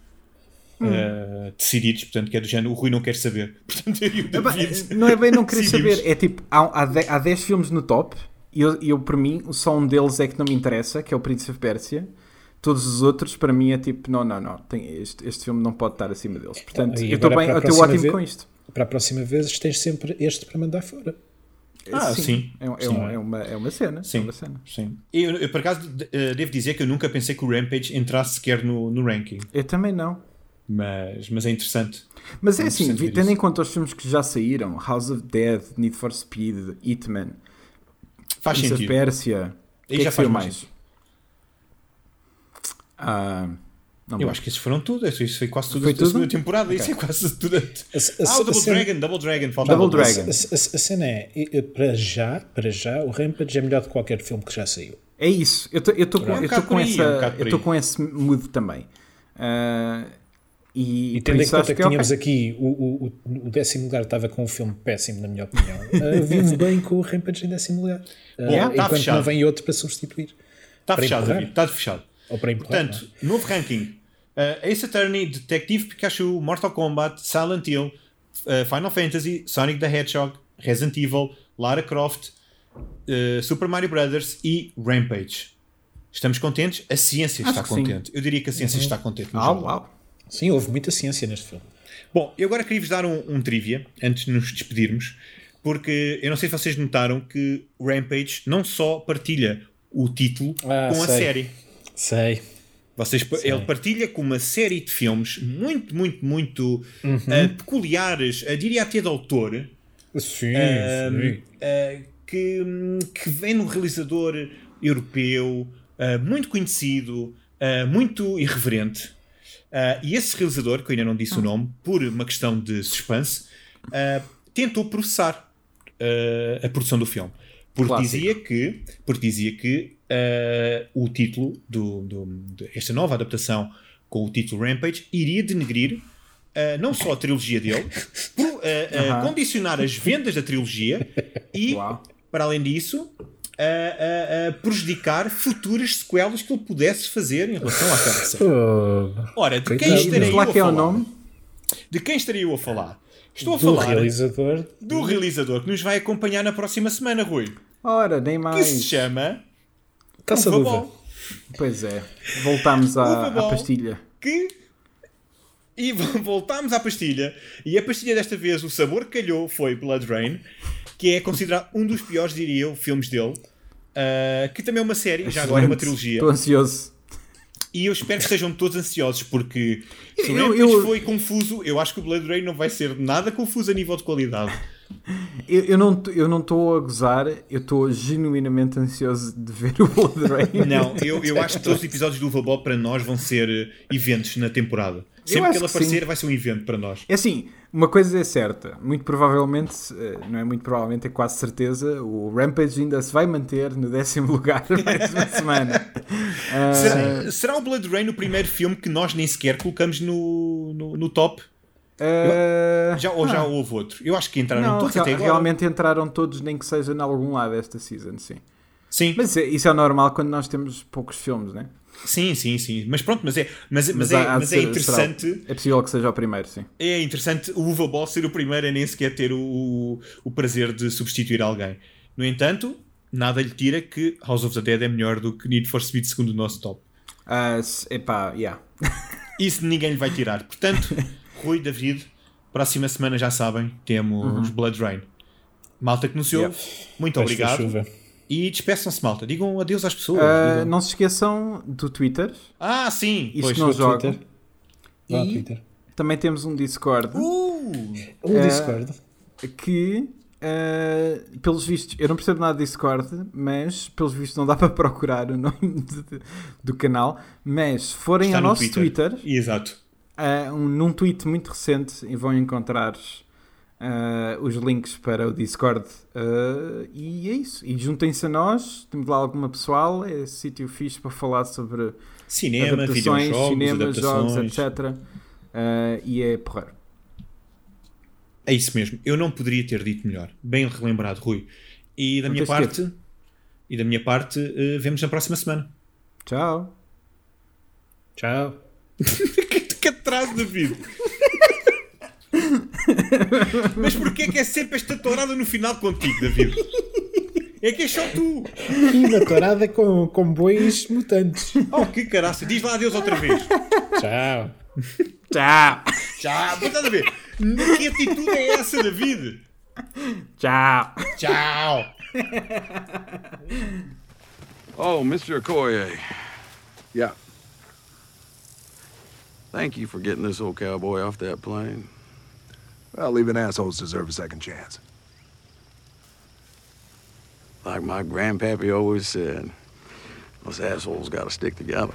eh, decididos, portanto que é do género o Rui não quer saber portanto eu o bem, David Não é bem não querer saber, é tipo, há, há, de- há 10 filmes no top e eu, eu, por mim, só um deles é que não me interessa, que é o Prince of Persia. Todos os outros, para mim, é tipo, não, não, não, tem, este, este filme não pode estar acima deles. Portanto, eu estou bem, para eu estou ótimo vez- com isto. Para a próxima vez tens sempre este para mandar fora. Ah, sim. É, é Sim. um- é uma, é uma cena. Sim. É uma cena. Sim. Eu, eu, por acaso de- eh, devo dizer que eu nunca pensei que o Rampage entrasse sequer no, no ranking Eu também não. mas, mas é interessante Mas é É assim, interessante vi- ver tendo isso. em conta os filmes que já saíram, House of Dead, Need for Speed, Hitman, faz Prince sentido Aí que é já que faz saiu mais mais? Ah, não eu me acho que esses foram tudo isso foi quase tudo Foi da tudo? segunda temporada isso é quase tudo A, a- ah o Double cena- Dragon Double Dragon falta Double Dragon. A, a- a cena é, para já, para já, o Rampage é melhor do que qualquer filme que já saiu. É isso, eu estou com, É um eu tô bocado com, por aí, essa, é um eu tô com esse mood também. Ah, e, E tendo em conta que é tínhamos ok. aqui o, o, o- décimo lugar estava com um filme péssimo, na minha opinião. Uh, vive bem com o Rampage em décimo lugar. Uh, Bom, tá enquanto fechado. não vem outro para substituir. está fechado. David está fechado Ou para empurrar. Portanto, novo ranking: uh, Ace Attorney, Detective Pikachu, Mortal Kombat, Silent Hill, uh, Final Fantasy, Sonic the Hedgehog, Resident Evil, Lara Croft, uh, Super Mario Brothers e Rampage. Estamos contentes? A ciência Acho está que sim. contente. Eu diria que a ciência está contente. no Au, geral. au. Sim, houve muita ciência neste filme. Bom, eu agora queria-vos dar um, um trivia antes de nos despedirmos, porque eu não sei se vocês notaram que Rampage não só partilha o título Ah, com a sei. série. Sei. Vocês, ele partilha com uma série de filmes muito, muito, muito Uhum. ah, peculiares, ah, diria até de autor, Sim, ah, sim. ah, que, que vem num realizador europeu ah, muito conhecido, ah, muito irreverente. Ah, e esse realizador, que eu ainda não disse o nome, por uma questão de suspense, ah, tentou processar ah, a produção do filme. Porque dizia que, porque dizia que ah, o título do, do, de esta nova adaptação com o título Rampage iria denegrir ah, não só a trilogia dele, por, ah, ah, Aham. condicionar as vendas da trilogia e, Uau. para além disso, prejudicar futuras sequelas que ele pudesse fazer em relação àquela série. Oh, Ora, de quem Diz eu a é falar? De quem estarei eu a falar? Estou a do falar realizador. do realizador que nos vai acompanhar na próxima semana, Rui. Ora, nem Que se mais. chama Taça Uva. Pois é, voltámos à, à pastilha. Que. E voltámos à pastilha. E a pastilha desta vez, o sabor que calhou foi Blood Rain, que é considerado um dos piores, diria eu, filmes dele. Ah, que também é uma série, já agora é uma Excelente. trilogia. Estou ansioso. E eu espero que estejam todos ansiosos, porque se Eu- eu- foi confuso, eu acho que o Blood Rain não vai ser nada confuso a nível de qualidade. Eu, eu não eu não estou a gozar, eu estou genuinamente ansioso de ver o Blood Rain. Não, eu, eu acho que todos os episódios do Bob para nós vão ser eh, eventos na temporada. Sempre que ele aparecer, sim. vai ser um evento para nós. É assim, uma coisa é certa, muito provavelmente, eh, não é muito provavelmente, é quase certeza, o Rampage ainda se vai manter no décimo lugar mais uma semana. Ah, Será, será o Blood Rain o primeiro filme que nós nem sequer colocamos no, no, no top? Ah, Já, ou já houve outro? Eu acho que entraram não, todos real- até agora. realmente entraram todos, nem que seja em algum lado esta season, sim. Sim, Mas é- isso é normal quando nós temos poucos filmes, né? sim, sim, sim. Mas pronto, mas é, mas, mas Mas é, há- mas é ser- interessante. será- É possível que seja o primeiro, sim. É interessante o Uva Ball ser o primeiro a nem sequer ter o, o, o prazer de substituir alguém. No entanto, nada lhe tira que House of the Dead é melhor do que Need for Speed segundo o nosso top. Ah, se- epá, yeah. Isso ninguém lhe vai tirar. Portanto, Rui, David, próxima semana já sabem, temos Blood Rain. Malta que nos ouve, muito Depois foi obrigado. E despeçam-se, malta. Digam adeus às pessoas. Digam- não se esqueçam do Twitter. Ah, sim. Isto Pois. não joga. Twitter. Vá E- Twitter. Também temos um Discord Uh! O Eh, Discord. que, ah, pelos vistos, eu não percebo nada de Discord, mas pelos vistos não dá para procurar o nome de- do canal. Mas se forem Está ao no nosso Twitter, Exato. Ah, um- num tweet muito recente, e vão encontrar ah, os links para o Discord. ah, e é isso. E juntem-se a nós, temos lá alguma pessoal, é sítio fixe para falar sobre Cinema, adaptações, cinema, jogos, etc. E é porreiro. É isso mesmo. Eu não poderia ter dito melhor. Bem relembrado, Rui. E da Não minha parte, e da minha parte, vemos na próxima semana. Tchau. Tchau. atraso, David! Mas porquê que é sempre esta tourada no final contigo, David? É que é só tu! E uma tourada com, com bois mutantes. Oh, que caraça! Diz lá adeus outra vez! Tchau. Tchau. Tchau! Mas estás a ver? Que atitude é essa, David? Tchau. Tchau! Oh, Mr. Okoye, Yeah. Thank you for getting this old cowboy off that plane. Well, even assholes deserve a second chance. Like my grandpappy always said, those assholes gotta stick together.